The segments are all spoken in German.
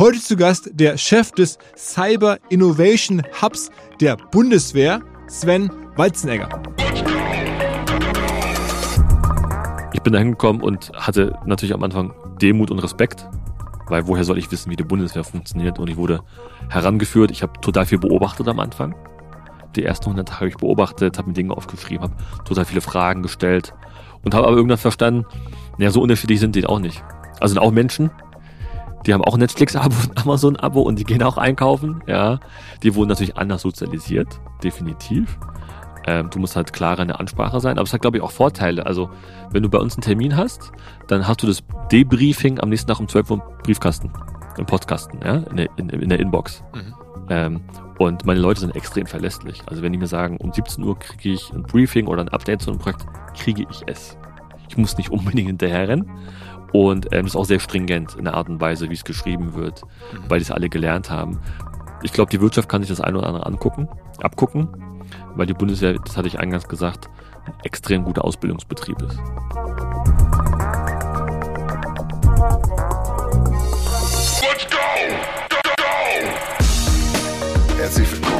Heute zu Gast der Chef des Cyber Innovation Hubs der Bundeswehr, Sven Walzenegger. Ich bin da hingekommen und hatte natürlich am Anfang Demut und Respekt, weil woher soll ich wissen, wie die Bundeswehr funktioniert? Und ich wurde herangeführt. Ich habe total viel beobachtet am Anfang. Die ersten 100 Tage habe ich beobachtet, habe mir Dinge aufgeschrieben, habe total viele Fragen gestellt und habe aber irgendwann verstanden, naja, so unterschiedlich sind die auch nicht. Also sind auch Menschen, die haben auch Netflix-Abo und Amazon-Abo und die gehen auch einkaufen, ja. Die wurden natürlich anders sozialisiert, definitiv. Ähm, du musst halt klarer in der Ansprache sein, aber es hat, glaube ich, auch Vorteile. Also, wenn du bei uns einen Termin hast, dann hast du das Debriefing am nächsten Tag um 12 Uhr im Briefkasten, im Postkasten, ja, in der, in, in der Inbox. Mhm. Ähm, und meine Leute sind extrem verlässlich. Also, wenn die mir sagen, um 17 Uhr kriege ich ein Briefing oder ein Update zu einem Projekt, kriege ich es. Ich muss nicht unbedingt hinterher rennen. Und ähm, ist auch sehr stringent in der Art und Weise, wie es geschrieben wird, mhm. weil die es alle gelernt haben. Ich glaube, die Wirtschaft kann sich das eine oder andere angucken, abgucken, weil die Bundeswehr, das hatte ich eingangs gesagt, ein extrem guter Ausbildungsbetrieb ist. Let's go! Go, go! Herzlich willkommen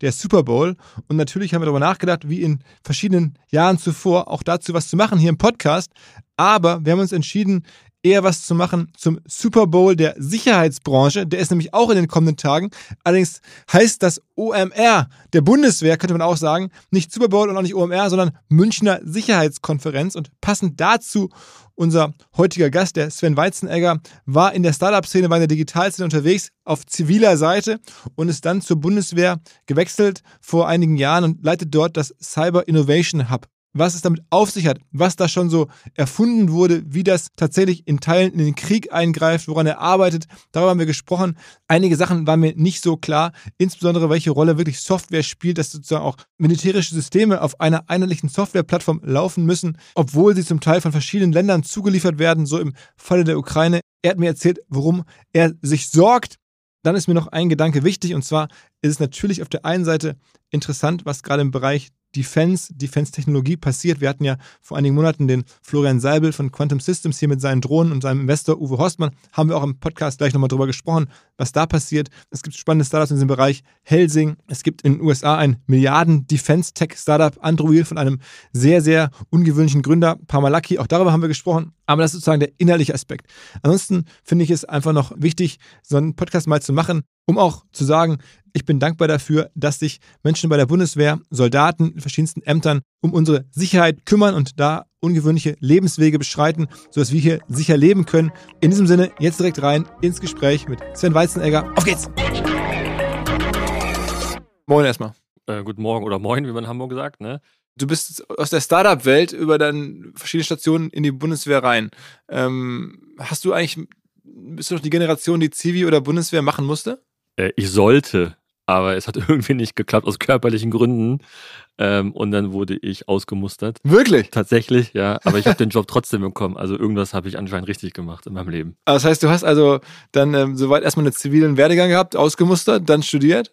der Super Bowl. Und natürlich haben wir darüber nachgedacht, wie in verschiedenen Jahren zuvor, auch dazu was zu machen hier im Podcast. Aber wir haben uns entschieden, eher was zu machen zum Super Bowl der Sicherheitsbranche. Der ist nämlich auch in den kommenden Tagen. Allerdings heißt das OMR der Bundeswehr, könnte man auch sagen, nicht Super Bowl und auch nicht OMR, sondern Münchner Sicherheitskonferenz. Und passend dazu unser heutiger Gast, der Sven Weizenegger, war in der Startup-Szene, war in der Digitalszene unterwegs auf ziviler Seite und ist dann zur Bundeswehr gewechselt vor einigen Jahren und leitet dort das Cyber Innovation Hub was es damit auf sich hat, was da schon so erfunden wurde, wie das tatsächlich in Teilen in den Krieg eingreift, woran er arbeitet. Darüber haben wir gesprochen. Einige Sachen waren mir nicht so klar, insbesondere welche Rolle wirklich Software spielt, dass sozusagen auch militärische Systeme auf einer einheitlichen Softwareplattform laufen müssen, obwohl sie zum Teil von verschiedenen Ländern zugeliefert werden, so im Falle der Ukraine. Er hat mir erzählt, worum er sich sorgt. Dann ist mir noch ein Gedanke wichtig und zwar ist es natürlich auf der einen Seite interessant, was gerade im Bereich Defense, Defense-Technologie passiert. Wir hatten ja vor einigen Monaten den Florian Seibel von Quantum Systems hier mit seinen Drohnen und seinem Investor Uwe Horstmann. Haben wir auch im Podcast gleich nochmal drüber gesprochen, was da passiert. Es gibt spannende Startups in diesem Bereich. Helsing. Es gibt in den USA ein Milliarden-Defense-Tech-Startup Android von einem sehr, sehr ungewöhnlichen Gründer, Parmalaki. Auch darüber haben wir gesprochen. Aber das ist sozusagen der innerliche Aspekt. Ansonsten finde ich es einfach noch wichtig, so einen Podcast mal zu machen, um auch zu sagen, ich bin dankbar dafür, dass sich Menschen bei der Bundeswehr, Soldaten in verschiedensten Ämtern um unsere Sicherheit kümmern und da ungewöhnliche Lebenswege beschreiten, sodass wir hier sicher leben können. In diesem Sinne, jetzt direkt rein ins Gespräch mit Sven Weizenegger. Auf geht's! Moin erstmal. Äh, guten Morgen oder moin, wie man in Hamburg sagt, ne? Du bist aus der Startup-Welt über dann verschiedene Stationen in die Bundeswehr rein. Ähm, hast du eigentlich, bist du noch die Generation, die Zivi oder Bundeswehr machen musste? Äh, ich sollte aber es hat irgendwie nicht geklappt aus körperlichen Gründen. Ähm, und dann wurde ich ausgemustert. Wirklich? Tatsächlich, ja. Aber ich habe den Job trotzdem bekommen. Also irgendwas habe ich anscheinend richtig gemacht in meinem Leben. Das heißt, du hast also dann ähm, soweit erstmal einen zivilen Werdegang gehabt, ausgemustert, dann studiert?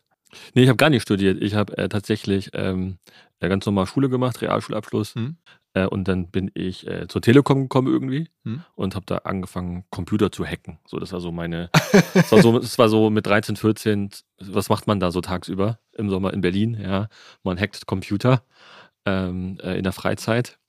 Nee, ich habe gar nicht studiert. Ich habe äh, tatsächlich ähm, ganz normal Schule gemacht, Realschulabschluss. Hm. Äh, und dann bin ich äh, zur Telekom gekommen irgendwie Hm. und habe da angefangen, Computer zu hacken. So, das war so meine, das war so, das war so mit 13, 14, was macht man da so tagsüber im Sommer in Berlin? Ja, man hackt Computer ähm, äh, in der Freizeit.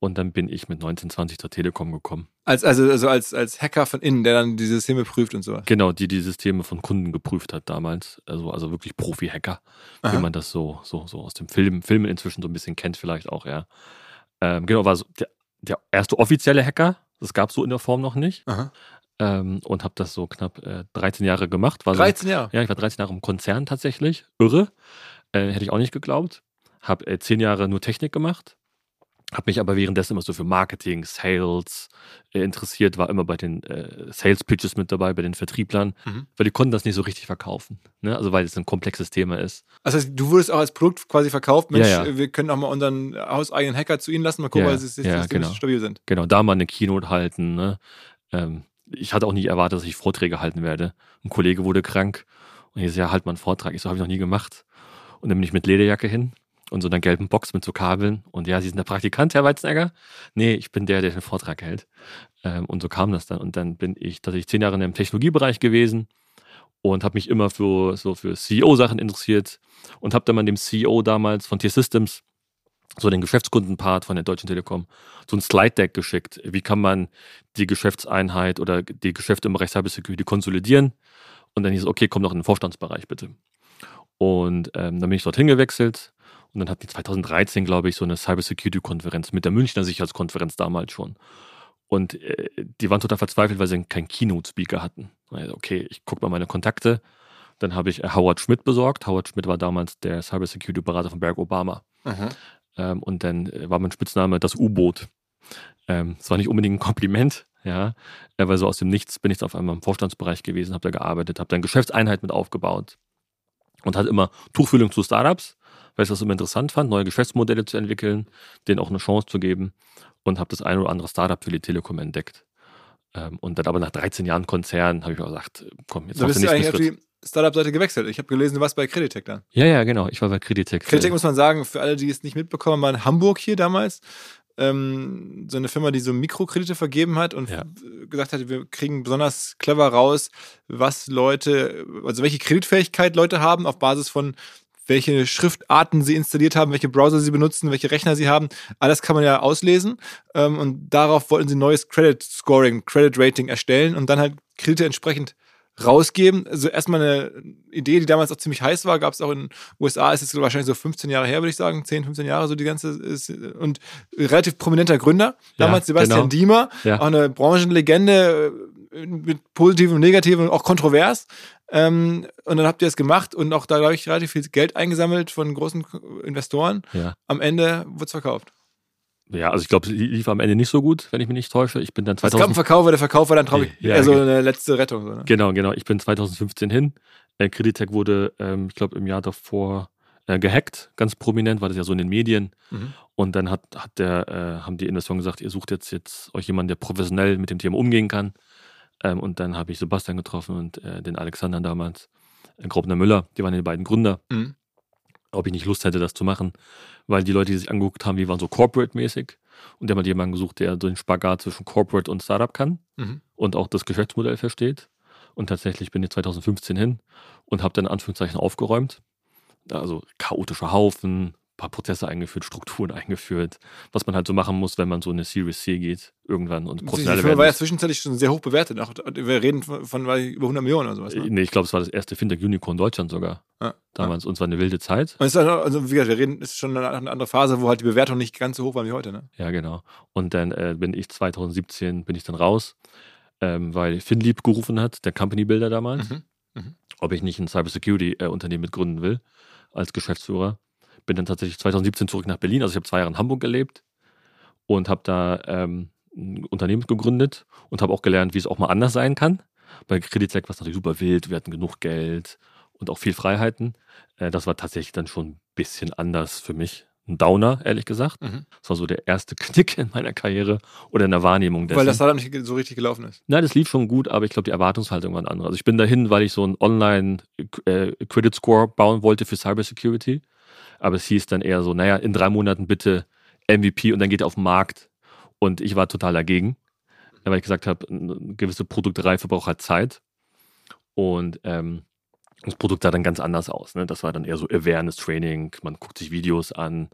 Und dann bin ich mit 19, 20 zur Telekom gekommen. Als, also, also als, als Hacker von innen, der dann die Systeme prüft und sowas. Genau, die die Systeme von Kunden geprüft hat damals. Also, also wirklich Profi-Hacker, wie man das so, so, so aus dem Film, Filmen inzwischen so ein bisschen kennt, vielleicht auch, ja. Ähm, genau, war so der, der erste offizielle Hacker. Das gab es so in der Form noch nicht. Ähm, und habe das so knapp äh, 13 Jahre gemacht. War so, 13 Jahre. Ja, ich war 13 Jahre im Konzern tatsächlich. Irre. Äh, hätte ich auch nicht geglaubt. Habe äh, 10 Jahre nur Technik gemacht. Habe mich aber währenddessen immer so für Marketing, Sales äh, interessiert, war immer bei den äh, Sales Pitches mit dabei, bei den Vertrieblern, Mhm. weil die konnten das nicht so richtig verkaufen. Ne? Also weil es ein komplexes Thema ist. Also du wurdest auch als Produkt quasi verkauft. Mensch, Ja, ja. wir können auch mal unseren hauseigenen Hacker zu Ihnen lassen, mal gucken, Ja, weil sie ja, genau. stabil sind. Genau, da mal eine Keynote halten. Ne? Ähm, ich hatte auch nie erwartet, dass ich Vorträge halten werde. Ein Kollege wurde krank und ich so, ja, halt mal einen Vortrag. Ich so, habe ich noch nie gemacht. Und dann bin ich mit Lederjacke hin und so einer gelben Box mit so Kabeln. Und ja, Sie sind der Praktikant, Herr Weizenegger? Nee, ich bin der, der den Vortrag hält. Ähm, und so kam das dann. Und dann bin ich tatsächlich zehn Jahre in dem Technologiebereich gewesen und habe mich immer für so für CEO-Sachen interessiert und habe dann mal dem CEO damals von T-Systems so den Geschäftskundenpart von der Deutschen Telekom so ein Slide-Deck geschickt. Wie kann man die Geschäftseinheit oder die Geschäfte im Bereich Cybersecurity konsolidieren? Und dann hieß es, okay, komm noch in den Vorstandsbereich bitte. Und ähm, dann bin ich dorthin gewechselt und dann hatten die 2013, glaube ich, so eine Cybersecurity-Konferenz mit der Münchner Sicherheitskonferenz damals schon. Und äh, die waren total verzweifelt, weil sie keinen Keynote-Speaker hatten. Also, okay, ich gucke mal meine Kontakte. Dann habe ich äh, Howard Schmidt besorgt. Howard Schmidt war damals der Cybersecurity-Berater von Barack Obama. Ähm, und dann äh, war mein Spitzname das U-Boot. Ähm, das war nicht unbedingt ein Kompliment, ja, äh, weil so aus dem Nichts bin ich auf einmal im Vorstandsbereich gewesen, habe da gearbeitet, habe dann Geschäftseinheit mit aufgebaut und hatte immer Tuchfühlung zu Startups, weil ich das immer interessant fand, neue Geschäftsmodelle zu entwickeln, denen auch eine Chance zu geben und habe das ein oder andere Startup für die Telekom entdeckt. Ähm, und dann aber nach 13 Jahren Konzern habe ich mir gesagt, komm, jetzt Da machst du eigentlich auf die Startup-Seite gewechselt. Ich habe gelesen, du warst bei Creditec dann. Ja, ja, genau. Ich war bei Creditec. Creditec muss man sagen, für alle, die es nicht mitbekommen, war in Hamburg hier damals. Ähm, so eine Firma, die so Mikrokredite vergeben hat und Ja. gesagt hat, wir kriegen besonders clever raus, was Leute, also welche Kreditfähigkeit Leute haben, auf Basis von welche Schriftarten sie installiert haben, welche Browser sie benutzen, welche Rechner sie haben. Alles kann man ja auslesen. Ähm, und darauf wollten sie neues Credit Scoring, Credit Rating erstellen und dann halt Kredite entsprechend rausgeben. Also erstmal eine Idee, die damals auch ziemlich heiß war, gab es auch in den USA, ist jetzt wahrscheinlich so 15 Jahre her, würde ich sagen, 10, 15 Jahre so die ganze ist, und relativ prominenter Gründer, Ja, damals Sebastian genau. Diemer, Ja. auch eine Branchenlegende äh, mit positivem und negativem und auch kontrovers. Ähm, und dann habt ihr es gemacht und auch da, glaube ich, relativ viel Geld eingesammelt von großen Investoren. Ja. Am Ende wurde es verkauft. Ja, also ich glaube, es lief am Ende nicht so gut, wenn ich mich nicht täusche. Ich bin dann Es gab 2000, einen Verkauf, der Verkauf war dann, glaube ich, Ja, so ge- eine letzte Rettung. So, ne? Genau, genau. Ich bin 2015 hin. Äh, Creditec wurde, ähm, ich glaube, im Jahr davor äh, gehackt, ganz prominent, war das ja so in den Medien. Mhm. Und dann hat, hat der, äh, haben die Investoren gesagt, ihr sucht jetzt, jetzt euch jemanden, der professionell mit dem Thema umgehen kann. Ähm, und dann habe ich Sebastian getroffen und äh, den Alexander damals, äh, Grobner Müller, die waren die beiden Gründer, Mhm. ob ich nicht Lust hätte, das zu machen. Weil die Leute, die sich angeguckt haben, die waren so corporate-mäßig. Und der hat jemanden gesucht, der so den Spagat zwischen Corporate und Startup kann Mhm. und auch das Geschäftsmodell versteht. Und tatsächlich bin ich 2015 hin und habe dann in Anführungszeichen aufgeräumt. Also chaotischer Haufen, paar Prozesse eingeführt, Strukturen eingeführt, was man halt so machen muss, wenn man so eine Series C geht irgendwann und Die professionell Firma war ja zwischenzeitlich schon sehr hoch bewertet. Auch, wir reden von, von über 100 Millionen oder sowas. Ne? Nee, ich glaube, es war das erste Fintech-Unicorn Deutschland sogar Ja. damals. Und es war eine wilde Zeit. Und es ist dann, also wie gesagt, wir reden, ist schon eine, eine andere Phase, wo halt die Bewertung nicht ganz so hoch war wie heute. Ne? Ja, genau. Und dann äh, bin ich 2017 bin ich dann raus, ähm, weil Finlieb gerufen hat, der Company Builder damals, Mhm. Mhm. ob ich nicht ein Cybersecurity-Unternehmen mitgründen will als Geschäftsführer. Bin dann tatsächlich 2017 zurück nach Berlin. Also ich habe zwei Jahre in Hamburg gelebt und habe da ähm, ein Unternehmen gegründet und habe auch gelernt, wie es auch mal anders sein kann. Bei Creditec war es natürlich super wild, wir hatten genug Geld und auch viel Freiheiten. Äh, das war tatsächlich dann schon ein bisschen anders für mich. Ein Downer, ehrlich gesagt. Mhm. Das war so der erste Knick in meiner Karriere oder in der Wahrnehmung dessen. Weil das Startup nicht so richtig gelaufen ist. Nein, das lief schon gut, aber ich glaube, die Erwartungshaltung war eine andere. Also ich bin dahin, weil ich so einen Online-Credit-Score bauen wollte für Cybersecurity. Aber es hieß dann eher so, naja, in drei Monaten bitte MVP und dann geht er auf den Markt. Und ich war total dagegen, weil ich gesagt habe, eine gewisse Produktreife braucht halt Zeit. Und ähm, das Produkt sah dann ganz anders aus. Ne? Das war dann eher so Awareness-Training, man guckt sich Videos an.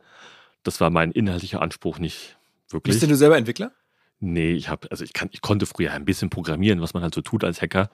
Das war mein inhaltlicher Anspruch nicht wirklich. Bist denn du selber Entwickler? Nee, ich habe, also ich kann, ich konnte früher ein bisschen programmieren, was man halt so tut als Hacker.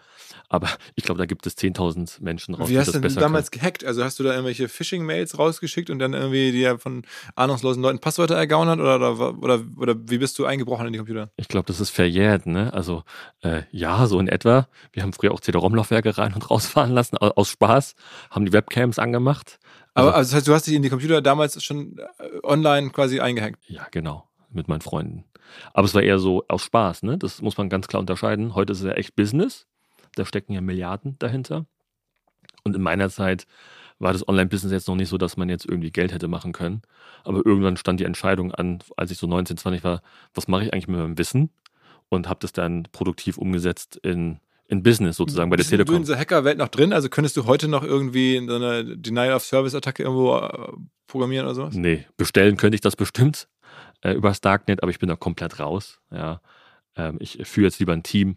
Aber ich glaube, da gibt es 10.000 Menschen raus, Wie hast du denn damals gehackt? Also hast du da irgendwelche Phishing-Mails rausgeschickt und dann irgendwie dir von ahnungslosen Leuten Passwörter ergaunert oder, oder, oder, oder wie bist du eingebrochen in die Computer? können. Ich glaube, das ist verjährt, ne? Also äh, ja, so in etwa. Wir haben früher auch CD-ROM-Laufwerke rein und rausfahren lassen au- aus Spaß, haben die Webcams angemacht. Also, Aber also das heißt, du hast dich in die Computer damals schon äh, online quasi eingehackt. ja, genau, mit meinen Freunden. Aber es war eher so aus Spaß, ne? Das muss man ganz klar unterscheiden. Heute ist es ja echt Business. Da stecken ja Milliarden dahinter. Und in meiner Zeit war das Online-Business jetzt noch nicht so, dass man jetzt irgendwie Geld hätte machen können. Aber irgendwann stand die Entscheidung an, als ich so 19, 20 war, was mache ich eigentlich mit meinem Wissen? Und habe das dann produktiv umgesetzt in, in Business sozusagen bei der Bist du in Telekom. dieser Hackerwelt noch drin? Also könntest du heute noch irgendwie in so eine Denial-of-Service-Attacke irgendwo äh, programmieren oder sowas? Nee, bestellen könnte ich das bestimmt äh, über das Darknet, aber ich bin da komplett raus. Ja. Ähm, ich führe jetzt lieber ein Team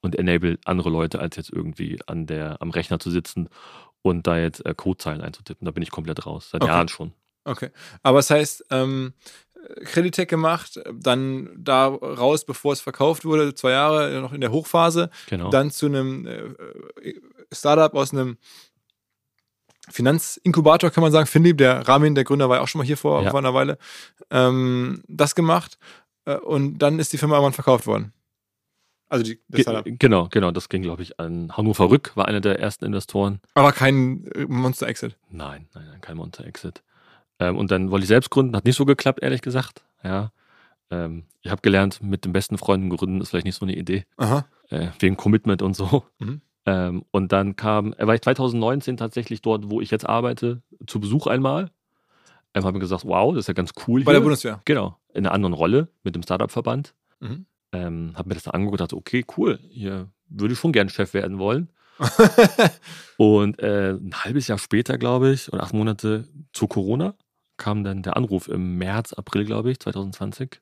und enable andere Leute, als jetzt irgendwie an der, am Rechner zu sitzen und da jetzt äh, Codezeilen einzutippen. Da bin ich komplett raus, seit Okay. Jahren schon. Okay. Aber das heißt, ähm, Creditec gemacht, dann da raus, bevor es verkauft wurde, zwei Jahre noch in der Hochphase, Genau. dann zu einem äh, Startup aus einem Finanzinkubator, kann man sagen. Philipp, der Ramin, der Gründer, war ja auch schon mal hier vor, Ja. vor einer Weile. Ähm, das gemacht äh, und dann ist die Firma irgendwann verkauft worden. Also die, Ge genau, genau. Das ging, glaube ich, an Hannover Rück, war einer der ersten Investoren. Aber kein äh, Monster-Exit. Nein, nein, nein, kein Monster-Exit. Ähm, und dann wollte ich selbst gründen, hat nicht so geklappt, ehrlich gesagt. Ja. Ähm, ich habe gelernt, mit den besten Freunden gründen ist vielleicht nicht so eine Idee. Aha. äh, wegen Commitment und so. Mhm. Ähm, und dann kam, äh, war ich 2019 tatsächlich dort, wo ich jetzt arbeite, zu Besuch einmal. Ähm, habe mir gesagt, wow, das ist ja ganz cool Bei der hier. Bundeswehr. Genau, in einer anderen Rolle mit dem Startup-Verband. Mhm. Ähm, habe mir das dann angeguckt und dachte, okay, cool, hier würde ich schon gern Chef werden wollen. Und äh, ein halbes Jahr später, glaube ich, oder acht Monate zu Corona, kam dann der Anruf im März, April, glaube ich, 2020.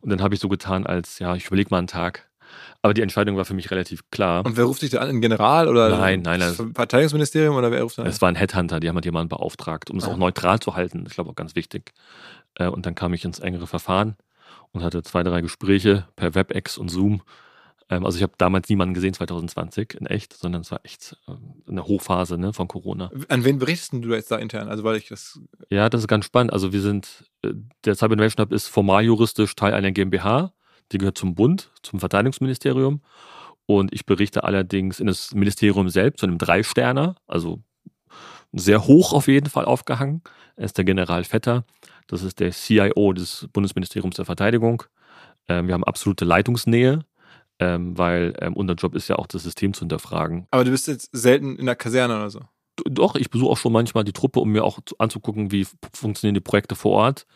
Und dann habe ich so getan, als, ja, ich überlege mal einen Tag. Aber die Entscheidung war für mich relativ klar. Und wer ruft dich da an? Ein General oder Nein, nein, das. Verteidigungsministerium oder wer ruft da an? Es war ein Headhunter, die haben halt jemanden beauftragt, um es Ah. auch neutral zu halten. Ich glaube auch ganz wichtig. Äh, Und dann kam ich ins engere Verfahren und hatte zwei, drei Gespräche per WebEx und Zoom. Ähm, Also ich habe damals niemanden gesehen, 2020 in echt, sondern es war echt äh, eine Hochphase ne, von Corona. An wen berichtest du jetzt da intern? Also weil ich das Ja, das ist ganz spannend. Also wir sind, äh, der Cyber Innovation Hub ist formal juristisch Teil einer GmbH. Die gehört zum Bund, zum Verteidigungsministerium. Und ich berichte allerdings in das Ministerium selbst, zu einem Drei-Sterner, also sehr hoch auf jeden Fall aufgehangen. Er ist der General Vetter. Das ist der CIO des Bundesministeriums der Verteidigung. Ähm, wir haben absolute Leitungsnähe, ähm, weil ähm, unser Job ist ja auch das System zu hinterfragen. Aber du bist jetzt selten in der Kaserne oder so. Doch, ich besuche auch schon manchmal die Truppe, um mir auch zu- anzugucken, wie funktionieren die Projekte vor Ort,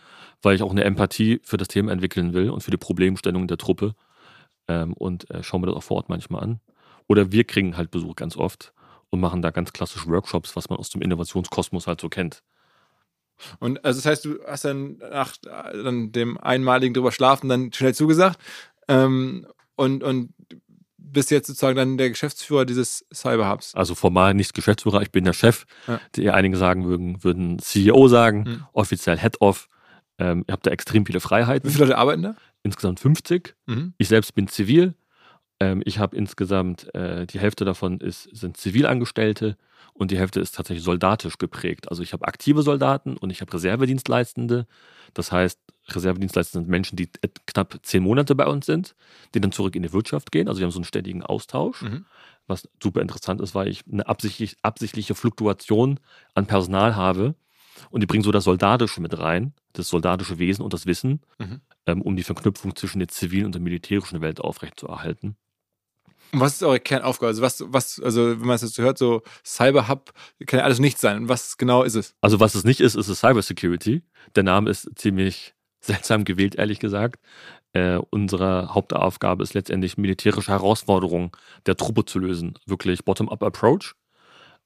weil ich auch eine Empathie für das Thema entwickeln will und für die Problemstellung der Truppe. Ähm, und äh, schauen wir das auch vor Ort manchmal an. Oder wir kriegen halt Besuch ganz oft und machen da ganz klassische Workshops, was man aus dem Innovationskosmos halt so kennt. Und also das heißt, du hast dann nach dann dem einmaligen drüber schlafen dann schnell zugesagt ähm, und, und bist jetzt sozusagen dann der Geschäftsführer dieses Cyberhubs. Also formal nicht Geschäftsführer, ich bin der Chef. Ja. Die einige sagen würden, würden CEO sagen, Mhm. offiziell Head-Off. Ähm, ihr habt da extrem viele Wie Freiheiten. viele Leute arbeiten da? Insgesamt 50. Mhm. Ich selbst bin zivil. Ähm, ich habe insgesamt, äh, die Hälfte davon ist, sind Zivilangestellte und die Hälfte ist tatsächlich soldatisch geprägt. Also ich habe aktive Soldaten und ich habe Reservedienstleistende. Das heißt, Reservedienstleistende sind Menschen, die knapp zehn Monate bei uns sind, die dann zurück in die Wirtschaft gehen. Also wir haben so einen ständigen Austausch. Mhm. Was super interessant ist, weil ich eine absichtlich, absichtliche Fluktuation an Personal habe. Und die bringen so das Soldatische mit rein, das soldatische Wesen und das Wissen, Mhm. ähm, um die Verknüpfung zwischen der zivilen und der militärischen Welt aufrechtzuerhalten. Und was ist eure Kernaufgabe? Also, was, was, also wenn man es jetzt so hört, so Cyber-Hub kann ja alles nichts sein. Was genau ist es? Also was es nicht ist, ist es Cybersecurity. Der Name ist ziemlich seltsam gewählt, ehrlich gesagt. Äh, unsere Hauptaufgabe ist letztendlich militärische Herausforderungen der Truppe zu lösen. Wirklich Bottom-up-Approach.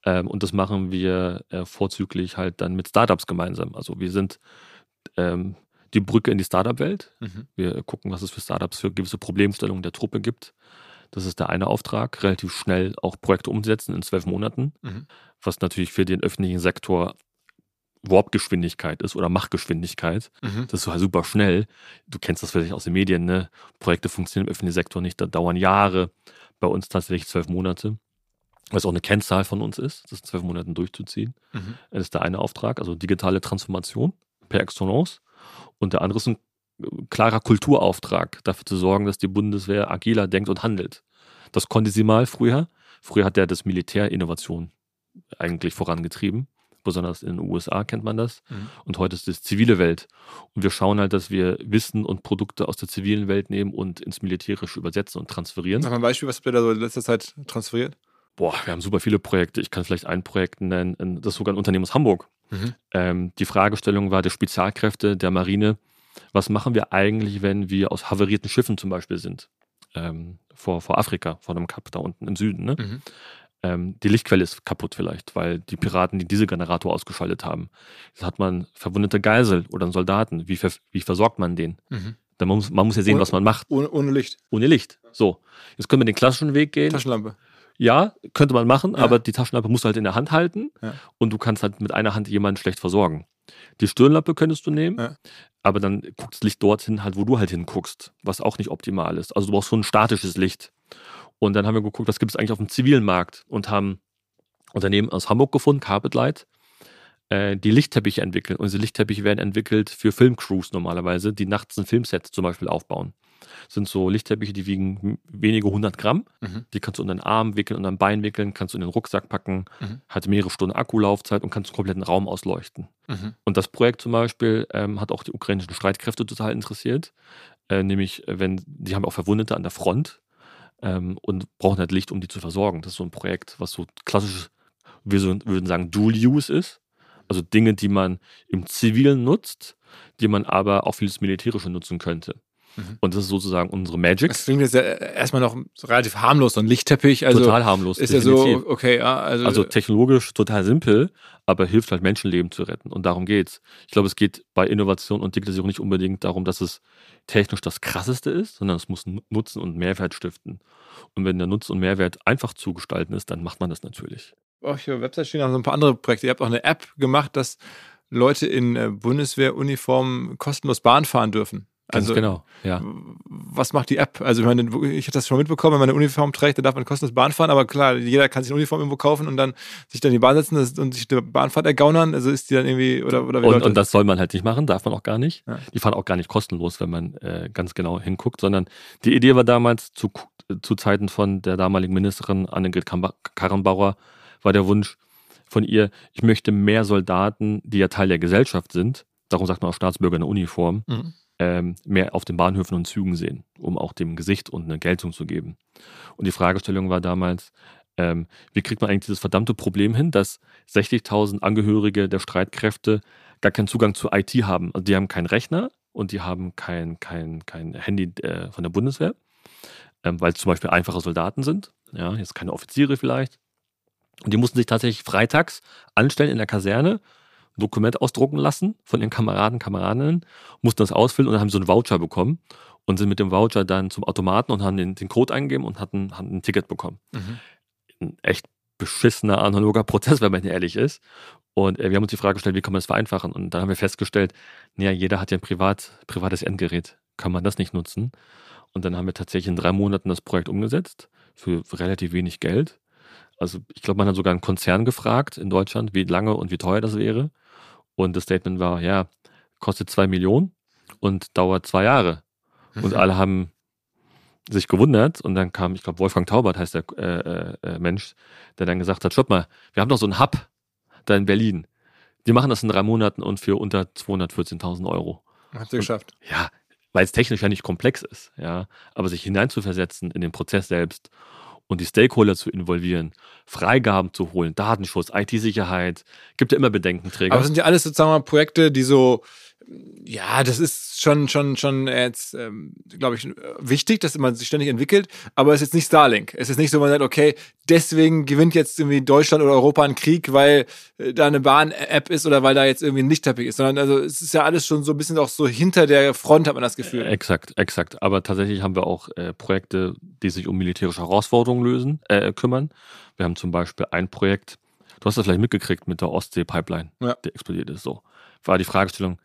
Ähm, und das machen wir äh, vorzüglich halt dann mit Startups gemeinsam. Also wir sind ähm, die Brücke in die Startup-Welt. Mhm. Wir gucken, was es für Startups für gewisse Problemstellungen der Truppe gibt. Das ist der eine Auftrag, relativ schnell auch Projekte umsetzen in zwölf Monaten, Mhm. was natürlich für den öffentlichen Sektor Warpgeschwindigkeit ist oder Machgeschwindigkeit. Mhm. Das ist halt super schnell. Du kennst das vielleicht aus den Medien, ne? Projekte funktionieren im öffentlichen Sektor nicht, da dauern Jahre. Bei uns tatsächlich zwölf Monate. Was auch eine Kennzahl von uns ist, das in zwölf Monaten durchzuziehen. Mhm. Das ist der eine Auftrag, also digitale Transformation per Excellence. Und der andere ist ein klarer Kulturauftrag, dafür zu sorgen, dass die Bundeswehr agiler denkt und handelt. Das konnte sie mal früher. Früher hat er das Militär Innovation eigentlich vorangetrieben. Besonders in den USA kennt man das. Mhm. Und heute ist es zivile Welt. Und wir schauen halt, dass wir Wissen und Produkte aus der zivilen Welt nehmen und ins Militärische übersetzen und transferieren. Sag mal ein Beispiel, was habt ihr da so in letzter Zeit transferiert? Boah, wir haben super viele Projekte. Ich kann vielleicht ein Projekt nennen. Das ist sogar ein Unternehmen aus Hamburg. Mhm. Ähm, die Fragestellung war der Spezialkräfte der Marine. Was machen wir eigentlich, wenn wir aus havarierten Schiffen zum Beispiel sind? Ähm, vor, vor Afrika, vor dem Kap da unten im Süden. Ne? Mhm. Ähm, die Lichtquelle ist kaputt vielleicht, weil die Piraten den Dieselgenerator ausgeschaltet haben. Jetzt hat man verwundete Geisel oder einen Soldaten. Wie, ver wie versorgt man den? Mhm. Dann man, muss, man muss ja sehen, Ohne- was man macht. Ohne, ohne Licht. Ohne Licht. So. Jetzt können wir den klassischen Weg gehen. Taschenlampe. Ja, könnte man machen, Ja. aber die Taschenlampe musst du halt in der Hand halten Ja. und du kannst halt mit einer Hand jemanden schlecht versorgen. Die Stirnlampe könntest du nehmen, Ja. aber dann guckt das Licht dorthin halt, wo du halt hinguckst, was auch nicht optimal ist. Also du brauchst so ein statisches Licht. Und dann haben wir geguckt, was gibt es eigentlich auf dem zivilen Markt und haben Unternehmen aus Hamburg gefunden, Carpet Light, äh, die Lichtteppiche entwickeln. Und diese Lichtteppiche werden entwickelt für Filmcrews normalerweise, die nachts ein Filmset zum Beispiel aufbauen. Das sind so Lichtteppiche, die wiegen wenige hundert Gramm. Mhm. Die kannst du unter den Arm wickeln, unter den Bein wickeln, kannst du in den Rucksack packen, Mhm. hat mehrere Stunden Akkulaufzeit und kannst den kompletten Raum ausleuchten. Mhm. Und das Projekt zum Beispiel ähm, hat auch die ukrainischen Streitkräfte total interessiert. Äh, nämlich, wenn, die haben auch Verwundete an der Front ähm, und brauchen halt Licht, um die zu versorgen. Das ist so ein Projekt, was so klassisch, wir so, würden sagen, Dual-Use ist. Also Dinge, die man im Zivilen nutzt, die man aber auch für das Militärische nutzen könnte. Mhm. Und das ist sozusagen unsere Magic. Das klingt jetzt ja erstmal noch relativ harmlos, so ein Lichtteppich. Also total harmlos. ist ja definitiv. so, okay, ja, also, Also technologisch total simpel, aber hilft halt Menschenleben zu retten. Und darum geht's. Ich glaube, es geht bei Innovation und Digitalisierung nicht unbedingt darum, dass es technisch das krasseste ist, sondern es muss Nutzen und Mehrwert stiften. Und wenn der Nutzen und Mehrwert einfach zu gestalten ist, dann macht man das natürlich. Auf der Website stehen auch so ein paar andere Projekte. Ihr habt auch eine App gemacht, dass Leute in äh, Bundeswehruniformen kostenlos Bahn fahren dürfen. Ganz Also, genau. Ja. was macht die App? Also, ich meine, ich habe das schon mitbekommen, wenn man eine Uniform trägt, dann darf man kostenlos Bahn fahren, aber klar, jeder kann sich eine Uniform irgendwo kaufen und dann sich dann in die Bahn setzen und sich eine Bahnfahrt ergaunern. Also ist die dann irgendwie, oder, oder wie Und, und das soll man halt nicht machen, darf man auch gar nicht. Ja. Die fahren auch gar nicht kostenlos, wenn man äh, ganz genau hinguckt, sondern die Idee war damals zu, zu Zeiten von der damaligen Ministerin Annegret Karrenbauer, war der Wunsch von ihr, ich möchte mehr Soldaten, die ja Teil der Gesellschaft sind, darum sagt man auch Staatsbürger in der Uniform, Mhm. ähm, mehr auf den Bahnhöfen und Zügen sehen, um auch dem Gesicht und eine Geltung zu geben. Und die Fragestellung war damals, ähm, wie kriegt man eigentlich dieses verdammte Problem hin, dass 60.000 Angehörige der Streitkräfte gar keinen Zugang zu IT haben. Also die haben keinen Rechner und die haben kein, kein, kein Handy äh, von der Bundeswehr, ähm, weil es zum Beispiel einfache Soldaten sind, ja, jetzt keine Offiziere vielleicht. Und die mussten sich tatsächlich freitags anstellen in der Kaserne, ein Dokument ausdrucken lassen von ihren Kameraden, Kameradinnen, mussten das ausfüllen und dann haben so einen Voucher bekommen und sind mit dem Voucher dann zum Automaten und haben den, den Code eingegeben und hatten, hatten ein Ticket bekommen. Mhm. Ein echt beschissener analoger Prozess, wenn man ehrlich ist. Und äh, wir haben uns die Frage gestellt, wie kann man das vereinfachen? Und dann haben wir festgestellt, naja, jeder hat ja ein privat, privates Endgerät. Kann man das nicht nutzen? Und dann haben wir tatsächlich in drei Monaten das Projekt umgesetzt für relativ wenig Geld. Also ich glaube, man hat sogar einen Konzern gefragt in Deutschland, wie lange und wie teuer das wäre. Und das Statement war, ja, kostet zwei Millionen und dauert zwei Jahre. Und Mhm. alle haben sich gewundert und dann kam, ich glaube, Wolfgang Taubert heißt der äh, äh, äh, Mensch, der dann gesagt hat, schaut mal, wir haben doch so einen Hub da in Berlin. Die machen das in drei Monaten und für unter 214.000 Euro. Habt ihr geschafft. Ja, weil es technisch ja nicht komplex ist, ja, aber sich hineinzuversetzen in den Prozess selbst und die Stakeholder zu involvieren, Freigaben zu holen, Datenschutz, IT-Sicherheit, gibt ja immer Bedenkenträger. Aber es sind ja alles sozusagen Projekte, die so, ja, das ist schon, schon, schon jetzt, ähm, glaube ich, wichtig, dass man sich ständig entwickelt, aber es ist jetzt nicht Starlink. Es ist nicht so, man sagt, okay, deswegen gewinnt jetzt irgendwie Deutschland oder Europa einen Krieg, weil äh, da eine Bahn-App ist oder weil da jetzt irgendwie ein Lichtteppich ist, sondern also es ist ja alles schon so ein bisschen auch so hinter der Front, hat man das Gefühl. Exakt, exakt. Aber tatsächlich haben wir auch äh, Projekte, die sich um militärische Herausforderungen lösen, äh, kümmern. Wir haben zum Beispiel ein Projekt, du hast das vielleicht mitgekriegt mit der Ostsee-Pipeline, Ja. die explodiert ist. So war die Fragestellung,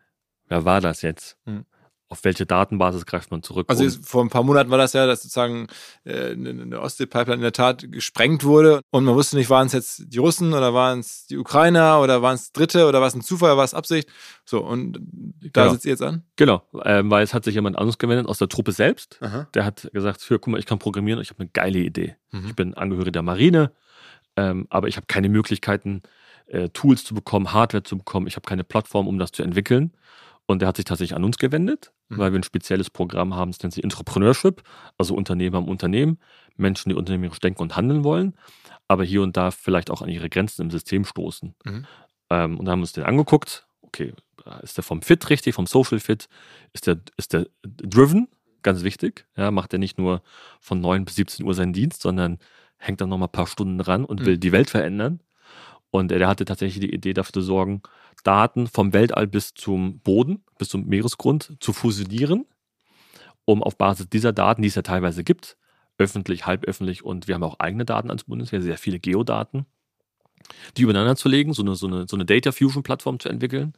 wer war das jetzt? Hm. Auf welche Datenbasis greift man zurück? Also um- vor ein paar Monaten war das ja, dass sozusagen äh, eine, eine Ostsee-Pipeline in der Tat gesprengt wurde und man wusste nicht, waren es jetzt die Russen oder waren es die Ukrainer oder waren es Dritte oder war es ein Zufall, war es Absicht? So, und da Genau. sitzt ihr jetzt an? Genau, ähm, weil es hat sich jemand anderes gewendet aus der Truppe selbst. Aha. Der hat gesagt, hier, guck mal, ich kann programmieren und ich habe eine geile Idee. Mhm. Ich bin Angehöriger der Marine, ähm, aber ich habe keine Möglichkeiten, äh, Tools zu bekommen, Hardware zu bekommen. Ich habe keine Plattform, um das zu entwickeln. Und der hat sich tatsächlich an uns gewendet, Mhm. weil wir ein spezielles Programm haben, das nennt sich Entrepreneurship, also Unternehmer am Unternehmen, Menschen, die unternehmerisch denken und handeln wollen, aber hier und da vielleicht auch an ihre Grenzen im System stoßen. Mhm. Ähm, und da haben wir uns den angeguckt. Okay, ist der vom Fit richtig, vom Social Fit? Ist der, ist der driven? Ganz wichtig. Ja, macht er nicht nur von 9 bis 17 Uhr seinen Dienst, sondern hängt dann nochmal ein paar Stunden dran und Mhm. will die Welt verändern. Und er hatte tatsächlich die Idee dafür zu sorgen, Daten vom Weltall bis zum Boden, bis zum Meeresgrund zu fusionieren, um auf Basis dieser Daten, die es ja teilweise gibt, öffentlich, halböffentlich und wir haben auch eigene Daten als Bundeswehr, sehr viele Geodaten, die übereinander zu legen, so eine, so eine, so eine Data Fusion Plattform zu entwickeln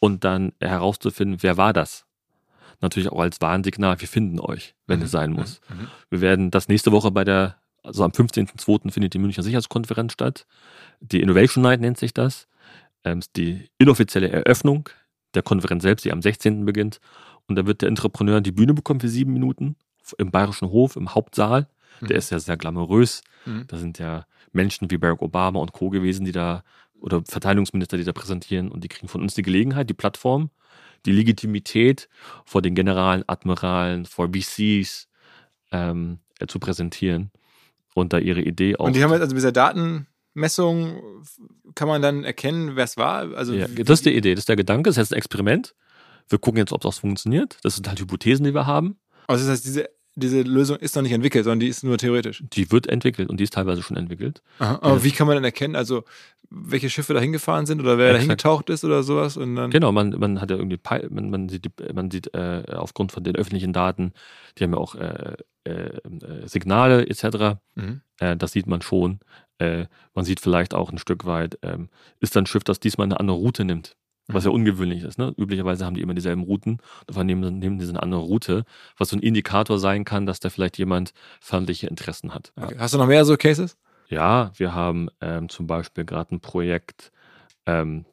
und dann herauszufinden, wer war das? Natürlich auch als Warnsignal, wir finden euch, wenn es sein muss. Mhm. Wir werden das nächste Woche bei der, also am 15.02. findet die Münchner Sicherheitskonferenz statt. Die Innovation Night nennt sich das. Ähm, die inoffizielle Eröffnung der Konferenz selbst, die am 16. beginnt. Und da wird der Entrepreneur die Bühne bekommen für sieben Minuten im Bayerischen Hof, im Hauptsaal. Der Mhm. ist ja sehr glamourös. Mhm. Da sind ja Menschen wie Barack Obama und Co. gewesen, die da, oder Verteidigungsminister, die da präsentieren und die kriegen von uns die Gelegenheit, die Plattform, die Legitimität vor den Generalen, Admiralen, vor VCs ähm, äh, zu präsentieren und da ihre Idee auch. Und die haben jetzt also mit dieser Datenmessung kann man dann erkennen, wer es war? Also ja, das ist die Idee, das ist der Gedanke, das ist jetzt ein Experiment. Wir gucken jetzt, ob das funktioniert. Das sind halt Hypothesen, die wir haben. Also das heißt, diese, diese Lösung ist noch nicht entwickelt, sondern die ist nur theoretisch. Die wird entwickelt und die ist teilweise schon entwickelt. Aha. Aber Ja. wie kann man dann erkennen, also welche Schiffe da hingefahren sind oder wer da Exakt. hingetaucht ist oder sowas? Und dann Genau, man, man hat ja irgendwie, man, man sieht, man sieht äh, aufgrund von den öffentlichen Daten, die haben ja auch äh, äh, äh, Signale etc. Mhm. Äh, das sieht man schon. Äh, man sieht vielleicht auch ein Stück weit, ähm, ist da ein Schiff, das diesmal eine andere Route nimmt. Was ja Mhm. ungewöhnlich ist. Ne? Üblicherweise haben die immer dieselben Routen, aber nehmen, nehmen diese eine andere Route, was so ein Indikator sein kann, dass da vielleicht jemand feindliche Interessen hat. Ja. Okay. Hast du noch mehr so Cases? Ja, wir haben ähm, zum Beispiel gerade ein Projekt, ähm,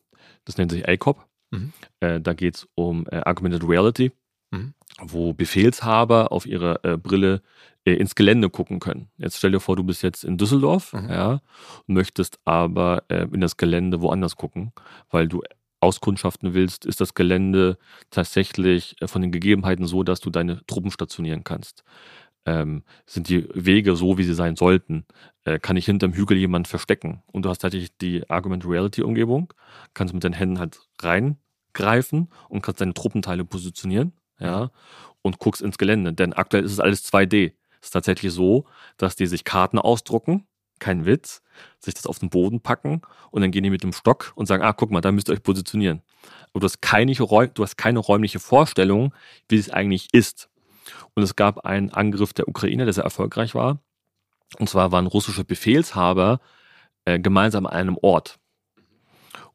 das nennt sich ACOP. Mhm. Äh, da geht es um äh, Augmented Reality, Mhm. wo Befehlshaber auf ihre äh, Brille äh, ins Gelände gucken können. Jetzt stell dir vor, du bist jetzt in Düsseldorf, Mhm. ja, möchtest aber äh, in das Gelände woanders gucken, weil du auskundschaften willst, ist das Gelände tatsächlich äh, von den Gegebenheiten so, dass du deine Truppen stationieren kannst. Ähm, sind die Wege so, wie sie sein sollten? Äh, kann ich hinterm Hügel jemanden verstecken? Und du hast tatsächlich die Argument Reality Umgebung, kannst mit deinen Händen halt reingreifen und kannst deine Truppenteile positionieren, ja, und guckst ins Gelände. Denn aktuell ist es alles 2D. Es ist tatsächlich so, dass die sich Karten ausdrucken, kein Witz, sich das auf den Boden packen und dann gehen die mit dem Stock und sagen, ah, guck mal, da müsst ihr euch positionieren. Aber du hast keine, du hast keine räumliche Vorstellung, wie es eigentlich ist. Und es gab einen Angriff der Ukraine, der sehr erfolgreich war. Und zwar waren russische Befehlshaber äh, gemeinsam an einem Ort.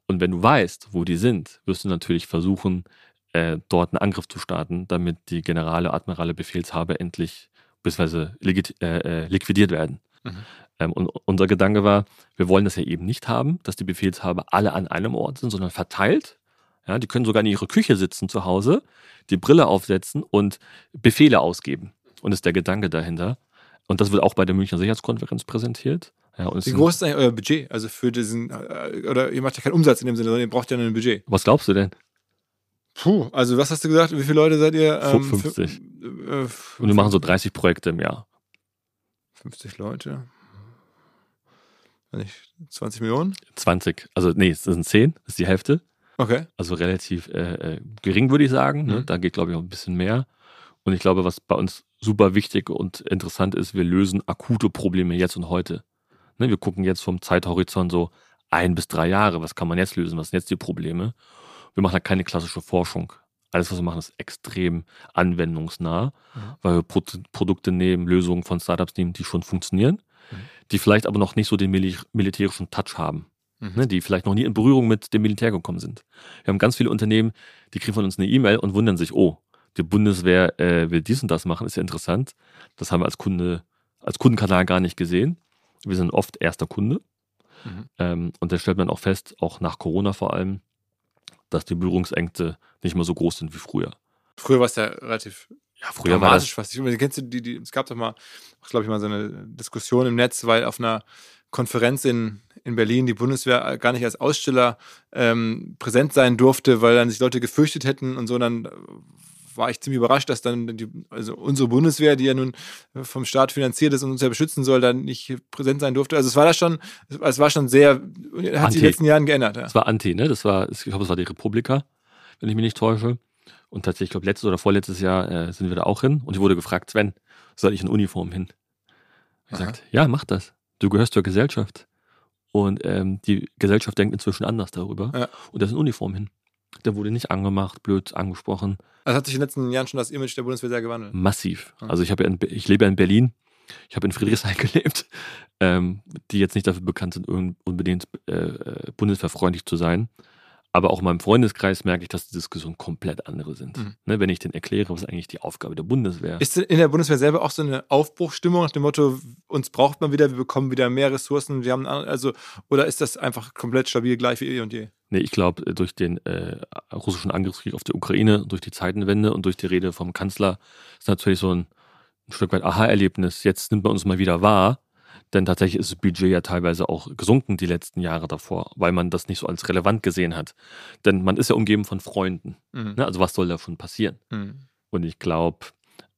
Und wenn du weißt, wo die sind, wirst du natürlich versuchen, äh, dort einen Angriff zu starten, damit die Generale, Admirale, Befehlshaber endlich bzw. äh, äh, liquidiert werden. Mhm. Ähm, und unser Gedanke war, wir wollen das ja eben nicht haben, dass die Befehlshaber alle an einem Ort sind, sondern verteilt. Ja, die können sogar in ihrer Küche sitzen zu Hause, die Brille aufsetzen und Befehle ausgeben. Und das ist der Gedanke dahinter. Und das wird auch bei der Münchner Sicherheitskonferenz präsentiert. Ja, Wie groß ist eigentlich euer Budget? Also für diesen, äh, oder ihr macht ja keinen Umsatz in dem Sinne, sondern ihr braucht ja nur ein Budget. was glaubst du denn? Puh, also was hast du gesagt? Wie viele Leute seid ihr? Ähm, 50. fü- äh, Und wir machen so 30 Projekte im Jahr. 50 Leute. Nicht 20 Millionen? 20. Also nee, es sind 10, das ist die Hälfte. Okay. Also relativ äh, äh, gering, würde ich sagen. Ne? Mhm. Da geht, glaube ich, auch ein bisschen mehr. Und ich glaube, was bei uns super wichtig und interessant ist, wir lösen akute Probleme jetzt und heute. Ne? Wir gucken jetzt vom Zeithorizont so ein bis drei Jahre. Was kann man jetzt lösen? Was sind jetzt die Probleme? Wir machen da keine klassische Forschung. Alles, was wir machen, ist extrem anwendungsnah, Mhm. weil wir Pro Produkte nehmen, Lösungen von Startups nehmen, die schon funktionieren. Die vielleicht aber noch nicht so den mili militärischen Touch haben Mhm. ne, die vielleicht noch nie in Berührung mit dem Militär gekommen sind. Wir haben ganz viele Unternehmen, die kriegen von uns eine E-Mail und wundern sich, oh, die Bundeswehr äh, will dies und das machen, ist ja interessant. Das haben wir als Kunde, als Kundenkanal gar nicht gesehen. Wir sind oft erster Kunde. Mhm. Ähm, und da stellt man auch fest, auch nach Corona vor allem, dass die Berührungsängste nicht mehr so groß sind wie früher. Früher war es ja relativ Ja, früher war das. fast. Ich, kennst du die, die, es gab doch mal, glaube ich, mal so eine Diskussion im Netz, weil auf einer Konferenz in, in Berlin die Bundeswehr gar nicht als Aussteller ähm, präsent sein durfte, weil dann sich Leute gefürchtet hätten und so. Und dann äh, war ich ziemlich überrascht, dass dann die, also unsere Bundeswehr, die ja nun vom Staat finanziert ist und uns ja beschützen soll, dann nicht präsent sein durfte. Also es war da schon, es war schon sehr, hat sich in Anti. den letzten Jahren geändert. Ja. Das war Anti, ne? Das war, ich glaube, das war die Republika, wenn ich mich nicht täusche. Und tatsächlich, ich glaube, letztes oder vorletztes Jahr äh, sind wir da auch hin. Und ich wurde gefragt, Sven, soll ich in Uniform hin? Ich gesagt, ja, mach das. Du gehörst zur Gesellschaft. Und ähm, die Gesellschaft denkt inzwischen anders darüber. Ja. Und ist in Uniform hin. Der wurde nicht angemacht, blöd angesprochen. Also hat sich in den letzten Jahren schon das Image der Bundeswehr sehr gewandelt. Massiv. Also ich ja in, ich lebe ja in Berlin. Ich habe in Friedrichshain gelebt, ähm, die jetzt nicht dafür bekannt sind, un- unbedingt äh, äh, bundeswehrfreundlich zu sein. Aber auch in meinem Freundeskreis merke ich, dass die Diskussionen komplett andere sind. Mhm. Ne, wenn ich denen erkläre, was eigentlich die Aufgabe der Bundeswehr. Ist in der Bundeswehr selber auch so eine Aufbruchstimmung nach dem Motto, uns braucht man wieder, wir bekommen wieder mehr Ressourcen, wir haben also oder ist das einfach komplett stabil gleich wie eh und je? Nee, ich glaube, durch den äh, russischen Angriffskrieg auf die Ukraine, durch die Zeitenwende und durch die Rede vom Kanzler ist natürlich so ein, ein Stück weit Aha-Erlebnis. Jetzt nimmt man uns mal wieder wahr, denn tatsächlich ist das Budget ja teilweise auch gesunken die letzten Jahre davor, weil man das nicht so als relevant gesehen hat. Denn man ist ja umgeben von Freunden. Mhm. Ne? Also was soll da schon passieren? Mhm. Und ich glaube,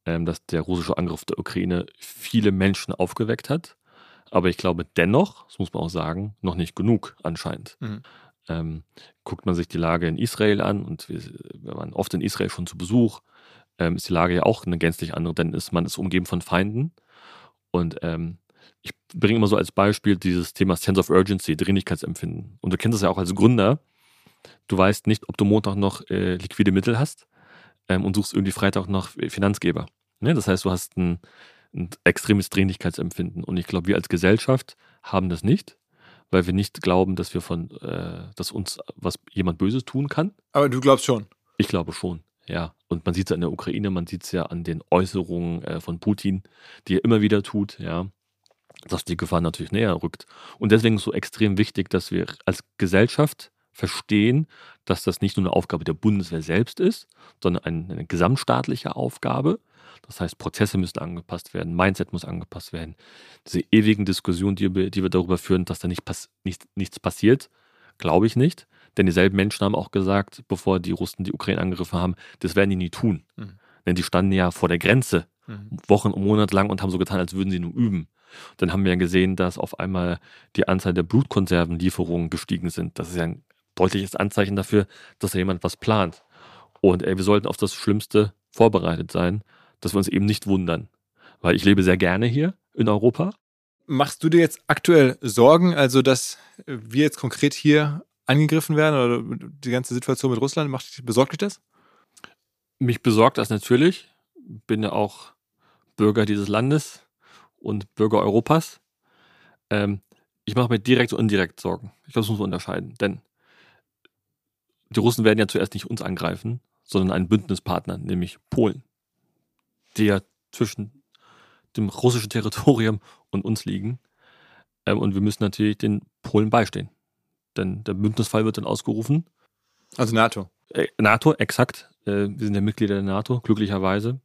ähm, dass der russische Angriff der Ukraine viele Menschen aufgeweckt hat. Aber ich glaube dennoch, das muss man auch sagen, noch nicht genug anscheinend. Mhm. Ähm, guckt man sich die Lage in Israel an und wir, wir waren oft in Israel schon zu Besuch, ähm, ist die Lage ja auch eine gänzlich andere, denn ist, man ist umgeben von Feinden. Und ähm, ich bringe immer so als Beispiel dieses Thema Sense of Urgency, Dringlichkeitsempfinden. Und du kennst es ja auch als Gründer. Du weißt nicht, ob du Montag noch äh, liquide Mittel hast ähm, und suchst irgendwie Freitag noch Finanzgeber. Ne? Das heißt, du hast ein, ein extremes Dringlichkeitsempfinden. Und ich glaube, wir als Gesellschaft haben das nicht, weil wir nicht glauben, dass wir von, äh, dass uns was jemand Böses tun kann. Aber du glaubst schon. Ich glaube schon, ja. Und man sieht es ja in der Ukraine, man sieht es ja an den Äußerungen äh, von Putin, die er immer wieder tut, ja, dass die Gefahr natürlich näher rückt. Und deswegen ist es so extrem wichtig, dass wir als Gesellschaft verstehen, dass das nicht nur eine Aufgabe der Bundeswehr selbst ist, sondern eine, eine gesamtstaatliche Aufgabe. Das heißt, Prozesse müssen angepasst werden, Mindset muss angepasst werden. Diese ewigen Diskussionen, die, wir- die wir darüber führen, dass da nicht pass nicht, nichts passiert, glaube ich nicht. Denn dieselben Menschen haben auch gesagt, bevor die Russen die Ukraine angegriffen haben, das werden die nie tun. Mhm. Denn die standen ja vor der Grenze Mhm. Wochen und Monate lang und haben so getan, als würden sie nur üben. Dann haben wir ja gesehen, dass auf einmal die Anzahl der Blutkonservenlieferungen gestiegen sind. Das ist ja ein deutliches Anzeichen dafür, dass da jemand was plant. Und ey, wir sollten auf das Schlimmste vorbereitet sein, dass wir uns eben nicht wundern. Weil ich lebe sehr gerne hier in Europa. Machst du dir jetzt aktuell Sorgen, also dass wir jetzt konkret hier angegriffen werden oder die ganze Situation mit Russland, macht dich, besorgt dich das? Mich besorgt das natürlich. Bin ja auch Bürger dieses Landes und Bürger Europas. Ähm, ich mache mir direkt und indirekt Sorgen. Ich glaube, das muss man unterscheiden. Denn die Russen werden ja zuerst nicht uns angreifen, sondern einen Bündnispartner, nämlich Polen, die ja zwischen dem russischen Territorium und uns liegen. Ähm, und wir müssen natürlich den Polen beistehen. Denn der Bündnisfall wird dann ausgerufen Also NATO. äh, NATO, exakt. Äh, wir sind ja Mitglieder der NATO, glücklicherweise.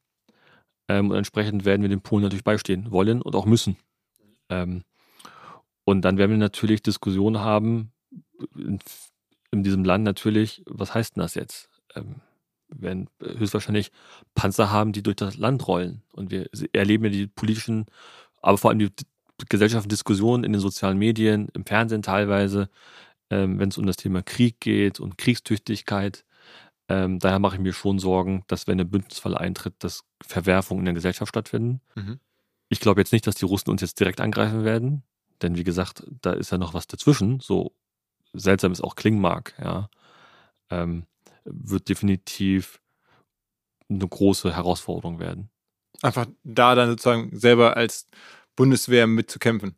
Ähm, und entsprechend werden wir den Polen natürlich beistehen wollen und auch müssen. Ähm, und dann werden wir natürlich Diskussionen haben in, in diesem Land natürlich, was heißt denn das jetzt? Ähm, wir werden höchstwahrscheinlich Panzer haben, die durch das Land rollen. Und wir erleben ja die politischen, aber vor allem die gibt Gesellschaften Diskussionen in den sozialen Medien, im Fernsehen teilweise, ähm, wenn es um das Thema Krieg geht und Kriegstüchtigkeit. Ähm, daher mache ich mir schon Sorgen, dass wenn ein Bündnisfall eintritt, dass Verwerfungen in der Gesellschaft stattfinden. Mhm. Ich glaube jetzt nicht, dass die Russen uns jetzt direkt angreifen werden, denn wie gesagt, da ist ja noch was dazwischen, so seltsam es auch klingen mag, ja. Ähm, wird definitiv eine große Herausforderung werden. Einfach da dann sozusagen selber als Bundeswehr mitzukämpfen.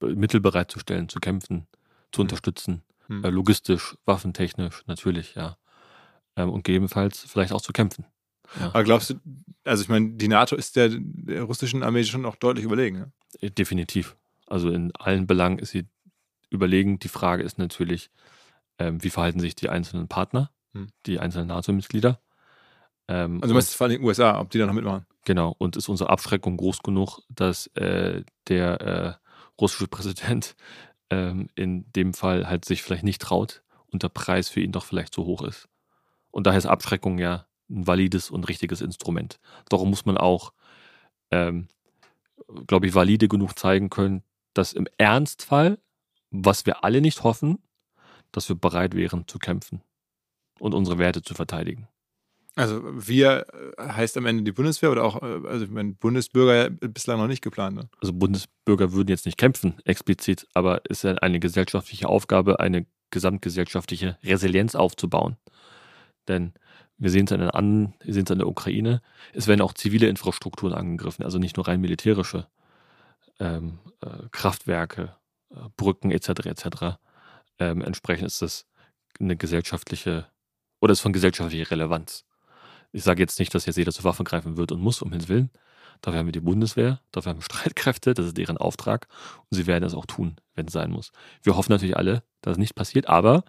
Mittel bereitzustellen, zu kämpfen, zu Mhm. unterstützen, Mhm. äh, logistisch, waffentechnisch, natürlich, ja. Ähm, und gegebenenfalls vielleicht auch zu kämpfen. Aber glaubst du, also ich meine, die NATO ist der, der russischen Armee schon auch deutlich überlegen. Ne? Definitiv. Also in allen Belangen ist sie überlegen. Die Frage ist natürlich, ähm, wie verhalten sich die einzelnen Partner, Hm. die einzelnen NATO-Mitglieder. Ähm, Also du meinst vor allem die USA, ob die da noch mitmachen. Genau, und ist unsere Abschreckung groß genug, dass äh, der äh, russische Präsident ähm, in dem Fall halt sich vielleicht nicht traut und der Preis für ihn doch vielleicht zu hoch ist. Und daher ist Abschreckung ja ein valides und richtiges Instrument. Darum muss man auch, ähm, glaube ich, valide genug zeigen können, dass im Ernstfall, was wir alle nicht hoffen, dass wir bereit wären zu kämpfen und unsere Werte zu verteidigen. Also wir äh, heißt am Ende die Bundeswehr oder auch, äh, also ich meine, Bundesbürger ja bislang noch nicht geplant. Ne? also Bundesbürger würden jetzt nicht kämpfen, explizit, aber es ist ja eine gesellschaftliche Aufgabe, eine gesamtgesellschaftliche Resilienz aufzubauen. Denn wir sehen es an, der an, wir sehen es an der Ukraine, es werden auch zivile Infrastrukturen angegriffen, also nicht nur rein militärische ähm, äh, Kraftwerke, äh, Brücken etc. etc. Ähm, entsprechend ist das eine gesellschaftliche oder ist von gesellschaftlicher Relevanz. Ich sage jetzt nicht, dass jetzt jeder zur Waffe greifen wird und muss, um Himmels Willen. Dafür haben wir die Bundeswehr, dafür haben wir Streitkräfte, das ist deren Auftrag und sie werden das auch tun, wenn es sein muss. Wir hoffen natürlich alle, dass es nicht passiert, aber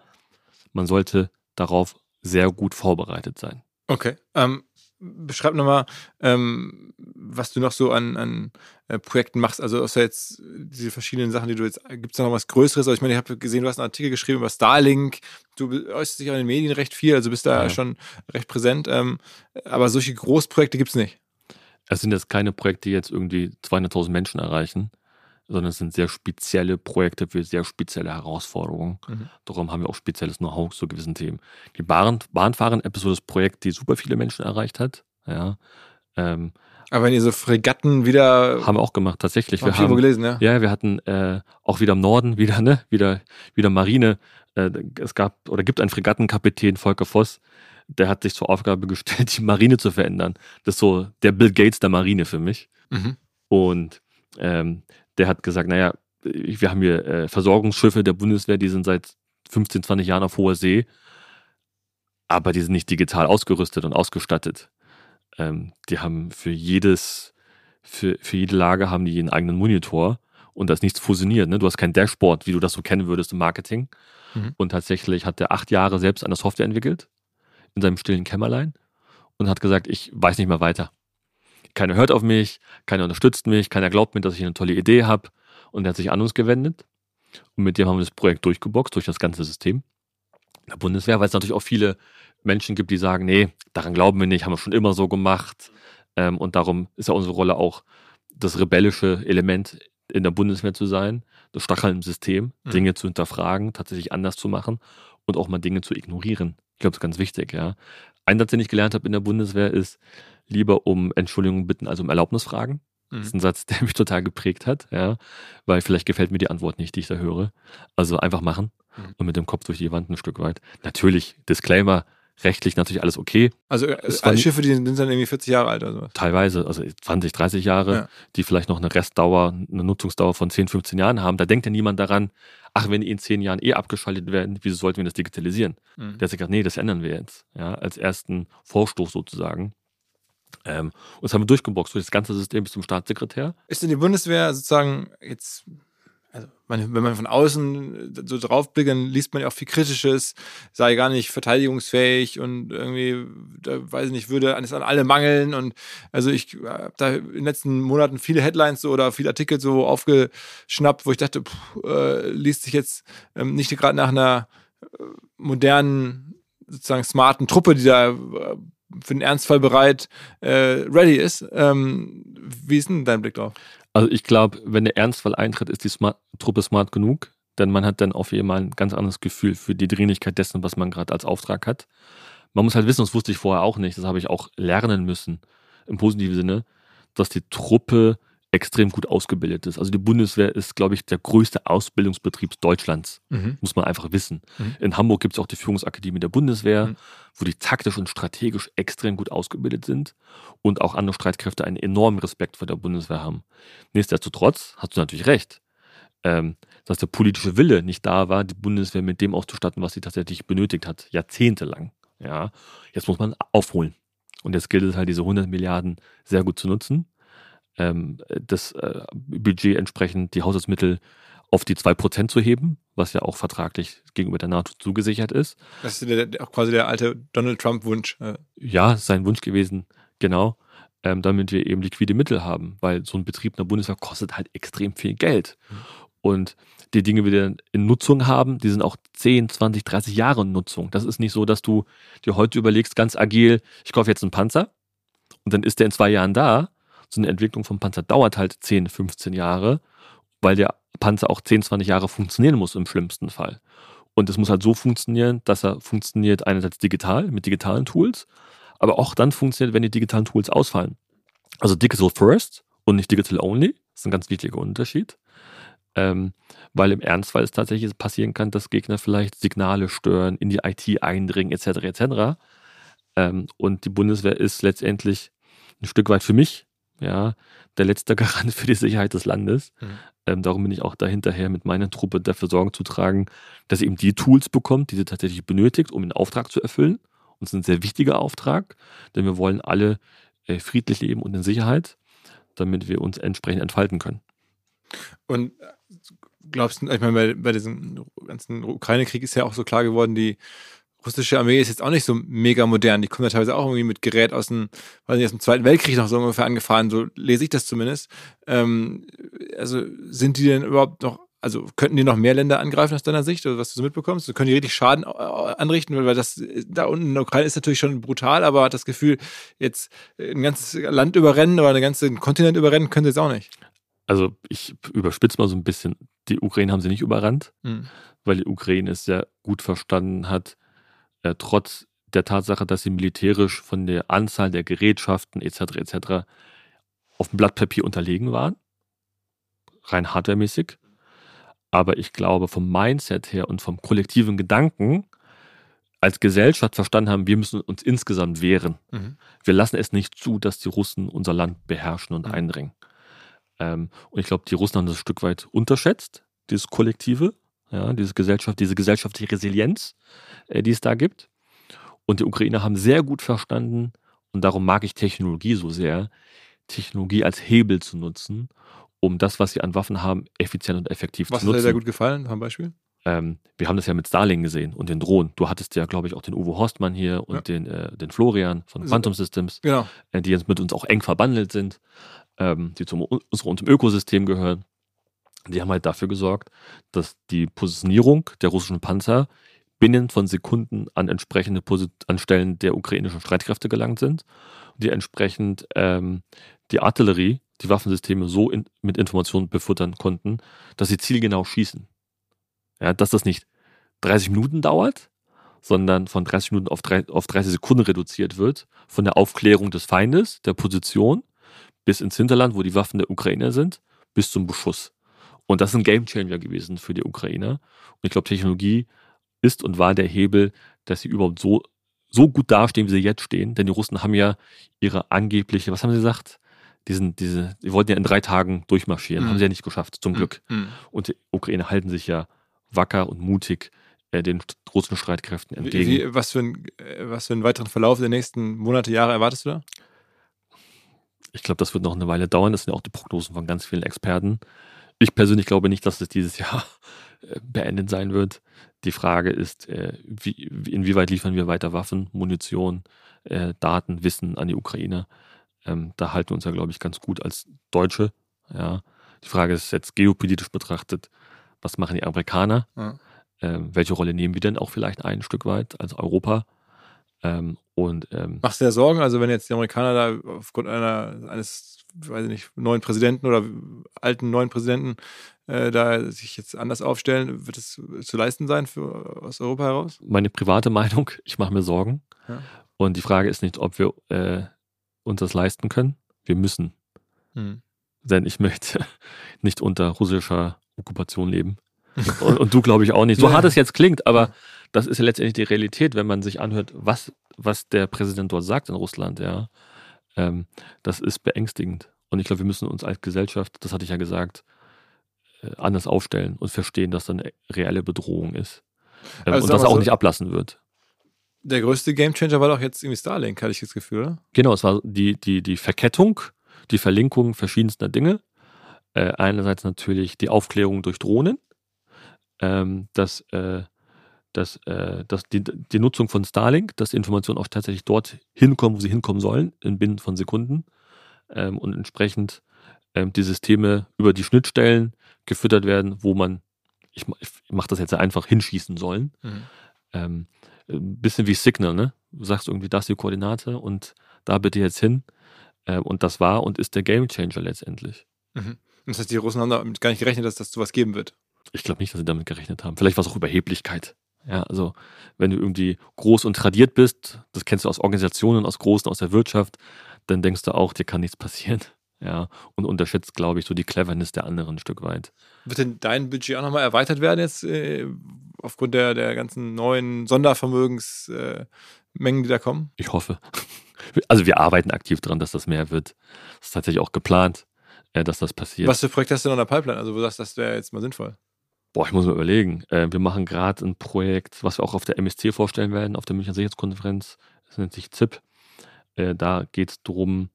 man sollte darauf sehr gut vorbereitet sein. Okay. Ähm, beschreib nochmal, ähm, was du noch so an, an äh, Projekten machst. Also außer jetzt diese verschiedenen Sachen, die du jetzt, gibt es da noch was Größeres? Also ich meine, ich habe gesehen, du hast einen Artikel geschrieben über Starlink. Du äußerst dich an den Medien recht viel, also bist da Ja. schon recht präsent. Ähm, aber solche Großprojekte gibt es nicht. Es sind jetzt keine Projekte, die jetzt irgendwie 200.000 Menschen erreichen, sondern es sind sehr spezielle Projekte für sehr spezielle Herausforderungen. Mhm. Darum haben wir auch spezielles Know-how zu gewissen Themen. Die Bahn Bahnfahren-App ist so das Projekt, die super viele Menschen erreicht hat. Ja, ähm, Aber wenn ihr so Fregatten wieder, haben wir auch gemacht, tatsächlich. hab Wir haben, gelesen, ja? ja, wir hatten äh, auch wieder im Norden, wieder, ne, wieder, wieder Marine. Äh, es gab oder gibt einen Fregattenkapitän, Volker Voss, der hat sich zur Aufgabe gestellt, die Marine zu verändern. Das ist so der Bill Gates der Marine für mich. Mhm. Und ähm, der hat gesagt, naja, wir haben hier äh, Versorgungsschiffe der Bundeswehr, die sind seit 15, 20 Jahren auf hoher See, aber die sind nicht digital ausgerüstet und ausgestattet. Ähm, die haben für jedes, für, für jede Lage haben die einen eigenen Monitor und da ist nichts fusioniert. Ne? Du hast kein Dashboard, wie du das so kennen würdest im Marketing. Mhm. Und tatsächlich hat er acht Jahre selbst eine Software entwickelt, in seinem stillen Kämmerlein, und hat gesagt, ich weiß nicht mehr weiter. Keiner hört auf mich, keiner unterstützt mich, keiner glaubt mir, dass ich eine tolle Idee habe. Und er hat sich an uns gewendet. Und mit dem haben wir das Projekt durchgeboxt, durch das ganze System der Bundeswehr, weil es natürlich auch viele Menschen gibt, die sagen, nee, daran glauben wir nicht, haben wir schon immer so gemacht. Ähm, und darum ist ja unsere Rolle auch, das rebellische Element in der Bundeswehr zu sein, das Stacheln im System, Mhm. Dinge zu hinterfragen, tatsächlich anders zu machen und auch mal Dinge zu ignorieren. Ich glaube, das ist ganz wichtig, ja. Ein Satz, den ich gelernt habe in der Bundeswehr, ist lieber um Entschuldigung bitten, als um Erlaubnis fragen. Das ist Mhm. ein Satz, der mich total geprägt hat, ja, weil vielleicht gefällt mir die Antwort nicht, die ich da höre. Also einfach machen Mhm. und mit dem Kopf durch die Wand ein Stück weit. Natürlich, Disclaimer, rechtlich natürlich alles okay, Also äh, Es war alle nie- Schiffe, die sind dann irgendwie 40 Jahre alt oder sowas. teilweise, also 20, 30 Jahre, Ja. die vielleicht noch eine Restdauer, eine Nutzungsdauer von 10, 15 Jahren haben. Da denkt ja niemand daran, ach, wenn die in 10 Jahren eh abgeschaltet werden, wieso sollten wir das digitalisieren? Mhm. Der hat sich gesagt, nee, das ändern wir jetzt, ja, als ersten Vorstoß sozusagen. Ähm, und das haben wir durchgeboxt durch das ganze System bis zum Staatssekretär. Ist denn die Bundeswehr sozusagen jetzt, also man, wenn man von außen so drauf blickt, dann liest man ja auch viel Kritisches, sei gar nicht verteidigungsfähig und irgendwie, da weiß ich nicht, würde an alle mangeln und also ich habe da in den letzten Monaten viele Headlines so oder viele Artikel so aufgeschnappt, wo ich dachte, puh, äh, liest sich jetzt ähm, nicht gerade nach einer äh, modernen, sozusagen smarten Truppe, die da äh, für den Ernstfall bereit äh, ready ist. Ähm, wie ist denn dein Blick drauf? Also ich glaube, wenn der Ernstfall eintritt, ist die Smart Truppe smart genug, denn man hat dann auf jeden Fall ein ganz anderes Gefühl für die Dringlichkeit dessen, was man gerade als Auftrag hat. Man muss halt wissen, das wusste ich vorher auch nicht, das habe ich auch lernen müssen, im positiven Sinne, dass die Truppe extrem gut ausgebildet ist. Also die Bundeswehr ist, glaube ich, der größte Ausbildungsbetrieb Deutschlands. Mhm. Muss man einfach wissen. Mhm. In Hamburg gibt es auch die Führungsakademie der Bundeswehr, Mhm. wo die taktisch und strategisch extrem gut ausgebildet sind und auch andere Streitkräfte einen enormen Respekt vor der Bundeswehr haben. Nichtsdestotrotz hast du natürlich recht, ähm, dass der politische Wille nicht da war, die Bundeswehr mit dem auszustatten, was sie tatsächlich benötigt hat, jahrzehntelang. Ja, jetzt muss man aufholen. Und jetzt gilt es halt, diese 100 Milliarden sehr gut zu nutzen ähm, das äh, Budget entsprechend die Haushaltsmittel auf die 2% zu heben, was ja auch vertraglich gegenüber der NATO zugesichert ist. Das ist der, der, auch quasi der alte Donald Trump-Wunsch. Ja, sein Wunsch gewesen, genau, ähm, damit wir eben liquide Mittel haben, weil so ein Betrieb in der Bundeswehr kostet halt extrem viel Geld. Und die Dinge, die wir in Nutzung haben, die sind auch 10, 20, 30 Jahre in Nutzung. Das ist nicht so, dass du dir heute überlegst, ganz agil, ich kaufe jetzt einen Panzer und dann ist der in zwei Jahren da. So eine Entwicklung vom Panzer dauert halt 10, 15 Jahre, weil der Panzer auch 10, 20 Jahre funktionieren muss im schlimmsten Fall. Und es muss halt so funktionieren, dass er funktioniert einerseits digital, mit digitalen Tools, aber auch dann funktioniert, wenn die digitalen Tools ausfallen. Also Digital First und nicht Digital Only, das ist ein ganz wichtiger Unterschied. Ähm, weil im Ernstfall es tatsächlich passieren kann, dass Gegner vielleicht Signale stören, in die IT eindringen, etc. etc. Ähm, und die Bundeswehr ist letztendlich ein Stück weit für mich ja, der letzte Garant für die Sicherheit des Landes. Mhm. Ähm, darum bin ich auch dahinterher mit meiner Truppe dafür Sorge zu tragen, dass sie eben die Tools bekommt, die sie tatsächlich benötigt, um den Auftrag zu erfüllen. Und es ist ein sehr wichtiger Auftrag, denn wir wollen alle äh, friedlich leben und in Sicherheit, damit wir uns entsprechend entfalten können. Und äh, glaubst du, ich meine, bei, bei diesem ganzen Ukraine-Krieg ist ja auch so klar geworden, die russische Armee ist jetzt auch nicht so mega modern. Die kommen ja teilweise auch irgendwie mit Gerät aus dem, weiß nicht, aus dem Zweiten Weltkrieg noch so ungefähr angefahren, so lese ich das zumindest. Ähm, also sind die denn überhaupt noch, also könnten die noch mehr Länder angreifen aus deiner Sicht, oder was du so mitbekommst? Können die richtig Schaden äh, anrichten, weil das da unten in der Ukraine ist natürlich schon brutal, aber hat das Gefühl, jetzt ein ganzes Land überrennen oder einen ganzen Kontinent überrennen, können sie jetzt auch nicht. Also ich überspitze mal so ein bisschen. Die Ukraine haben sie nicht überrannt, Hm. weil die Ukraine es sehr gut verstanden hat, äh, trotz der Tatsache, dass sie militärisch von der Anzahl der Gerätschaften etc. etc. auf dem Blatt Papier unterlegen waren, rein hardwaremäßig. Aber ich glaube, vom Mindset her und vom kollektiven Gedanken als Gesellschaft verstanden haben, wir müssen uns insgesamt wehren. Mhm. Wir lassen es nicht zu, dass die Russen unser Land beherrschen und Mhm. eindringen. Ähm, und ich glaube, die Russen haben das ein Stück weit unterschätzt, dieses Kollektive, ja, diese Gesellschaft, diese gesellschaftliche Resilienz, äh, die es da gibt. Und die Ukrainer haben sehr gut verstanden, und darum mag ich Technologie so sehr, Technologie als Hebel zu nutzen, um das, was sie an Waffen haben, effizient und effektiv Was zu hat dir nutzen. sehr gut gefallen, zum Beispiel? Ähm, wir haben das ja mit Starlink gesehen und den Drohnen. Du hattest ja, glaube ich, auch den Uwe Horstmann hier und Ja. den, äh, den Florian von. Quantum Systems Genau. äh, die jetzt mit uns auch eng verbandelt sind, ähm, die zum unserem unserem Ökosystem gehören. Die haben halt dafür gesorgt, dass die Positionierung der russischen Panzer binnen von Sekunden an entsprechende Posi an Stellen der ukrainischen Streitkräfte gelangt sind, die entsprechend ähm, die Artillerie, die Waffensysteme so in, mit Informationen befuttern konnten, dass sie zielgenau schießen. Ja, dass das nicht 30 Minuten dauert, sondern von 30 Minuten auf, drei, auf 30 Sekunden reduziert wird, von der Aufklärung des Feindes, der Position, bis ins Hinterland, wo die Waffen der Ukrainer sind, bis zum Beschuss. Und das ist ein Gamechanger gewesen für die Ukrainer. Und ich glaube, Technologie ist und war der Hebel, dass sie überhaupt so, so gut dastehen, wie sie jetzt stehen. Denn die Russen haben ja ihre angebliche, was haben sie gesagt? Diesen, diese, die wollten ja in drei Tagen durchmarschieren, Mhm. haben sie ja nicht geschafft, zum Glück. Mhm. Und die Ukrainer halten sich ja wacker und mutig äh, den russischen Streitkräften Wie, entgegen. wie, was, für ein, äh, was für einen weiteren Verlauf der nächsten Monate, Jahre erwartest du da? Ich glaube, das wird noch eine Weile dauern. Das sind ja auch die Prognosen von ganz vielen Experten. Ich persönlich glaube nicht, dass es dieses Jahr äh, beendet sein wird. Die Frage ist, äh, wie, wie- inwieweit liefern wir weiter Waffen, Munition, äh, Daten, Wissen an die Ukraine. Ähm, da halten wir uns ja, glaube ich, ganz gut als Deutsche. Ja. Die Frage ist jetzt geopolitisch betrachtet, was machen die Amerikaner? Ja. Ähm, welche Rolle nehmen wir denn auch vielleicht ein Stück weit als Europa? Ähm, Und ähm, Machst du dir Sorgen, also wenn jetzt die Amerikaner da aufgrund einer, eines, weiß ich nicht, neuen Präsidenten oder alten neuen Präsidenten äh, da sich jetzt anders aufstellen, wird es zu leisten sein für, aus Europa heraus? meine private Meinung, ich mache mir Sorgen. Ja. Und die Frage ist nicht, ob wir äh, uns das leisten können. Wir müssen. Hm. Denn ich möchte nicht unter russischer Okkupation leben. Und, und du, glaube ich, auch nicht. So Ja. hart es jetzt klingt, aber das ist ja letztendlich die Realität, wenn man sich anhört, was, was der Präsident dort sagt in Russland, ja. Ähm, das ist beängstigend. Und ich glaube, wir müssen uns als Gesellschaft, das hatte ich ja gesagt, äh, anders aufstellen und verstehen, dass da eine reelle Bedrohung ist. Ähm, Also und das auch so- nicht ablassen wird. Der größte Gamechanger war doch jetzt irgendwie Starlink, hatte ich das Gefühl, oder? Genau, es war die, die, die Verkettung, die Verlinkung verschiedenster Dinge. Äh, einerseits natürlich die Aufklärung durch Drohnen, ähm, dass, äh, dass, äh, dass die, die Nutzung von Starlink, dass die Informationen auch tatsächlich dort hinkommen, wo sie hinkommen sollen, in binnen von Sekunden. Ähm, und entsprechend ähm, die Systeme über die Schnittstellen gefüttert werden, wo man, ich, ich mache das jetzt einfach, hinschießen sollen ähm, ein bisschen wie Signal, ne? Du sagst irgendwie, das ist die Koordinate und da bitte jetzt hin. Ähm, und das war und ist der Gamechanger letztendlich. Mhm. Das heißt, die Russen haben damit gar nicht gerechnet, dass das sowas geben wird. Ich glaube nicht, dass sie damit gerechnet haben. Vielleicht war es auch Überheblichkeit. Ja, also wenn du irgendwie groß und tradiert bist, das kennst du aus Organisationen, aus Großen, aus der Wirtschaft, dann denkst du auch, dir kann nichts passieren. Ja, und unterschätzt, glaube ich, so die Cleverness der anderen ein Stück weit. Wird denn dein Budget auch nochmal erweitert werden jetzt äh, aufgrund der, der ganzen neuen Sondervermögensmengen, äh, die da kommen? Ich hoffe. Also wir arbeiten aktiv dran, dass das mehr wird. Das ist tatsächlich auch geplant, äh, dass das passiert. Was für Projekte hast du noch in der Pipeline? Also, wo du sagst, das wäre jetzt mal sinnvoll. Boah, ich muss mal überlegen. Äh, wir machen gerade ein Projekt, was wir auch auf der MSC vorstellen werden, auf der Münchner Sicherheitskonferenz. Das nennt sich ZIP. Äh, da geht es darum,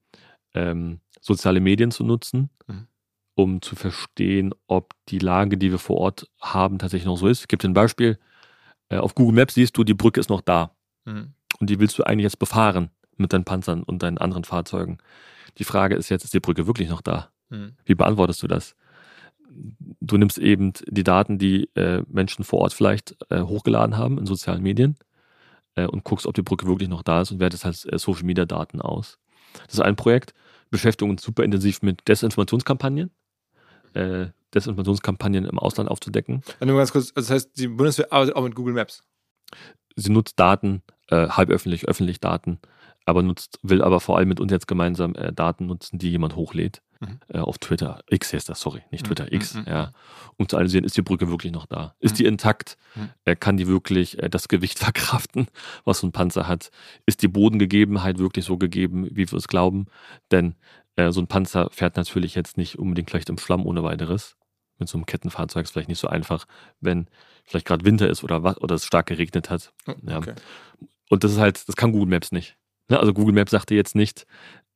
ähm, soziale Medien zu nutzen, Mhm. um zu verstehen, ob die Lage, die wir vor Ort haben, tatsächlich noch so ist. Ich gebe dir ein Beispiel. Äh, auf Google Maps siehst du, die Brücke ist noch da. Mhm. Und die willst du eigentlich jetzt befahren mit deinen Panzern und deinen anderen Fahrzeugen. Die Frage ist jetzt, ist die Brücke wirklich noch da? Mhm. Wie beantwortest du das? Du nimmst eben die Daten, die äh, Menschen vor Ort vielleicht äh, hochgeladen haben in sozialen Medien äh, und guckst, ob die Brücke wirklich noch da ist und wertest halt äh, Social Media Daten aus. Das ist ein Projekt, beschäftigen uns super intensiv mit Desinformationskampagnen, äh, Desinformationskampagnen im Ausland aufzudecken. Nur ganz kurz, also das heißt, die Bundeswehr arbeitet auch mit Google Maps. Sie nutzt Daten, äh, halb öffentlich, öffentlich Daten, aber nutzt, will aber vor allem mit uns jetzt gemeinsam Daten nutzen, die jemand hochlädt. Mhm. Äh, auf Twitter. X heißt das, sorry, nicht Mhm, Twitter, X, mhm, ja. Um zu analysieren, ist die Brücke wirklich noch da? Ist die intakt? Mhm. Äh, kann die wirklich äh, das Gewicht verkraften, was so ein Panzer hat? Ist die Bodengegebenheit wirklich so gegeben, wie wir es glauben? Denn äh, so ein Panzer fährt natürlich jetzt nicht unbedingt vielleicht im Schlamm ohne weiteres. Mit so einem Kettenfahrzeug ist vielleicht nicht so einfach, wenn vielleicht gerade Winter ist oder was oder es stark geregnet hat. Oh, Ja. Okay. Und das ist halt, das kann Google Maps nicht. Ne? Also Google Maps sagte jetzt nicht,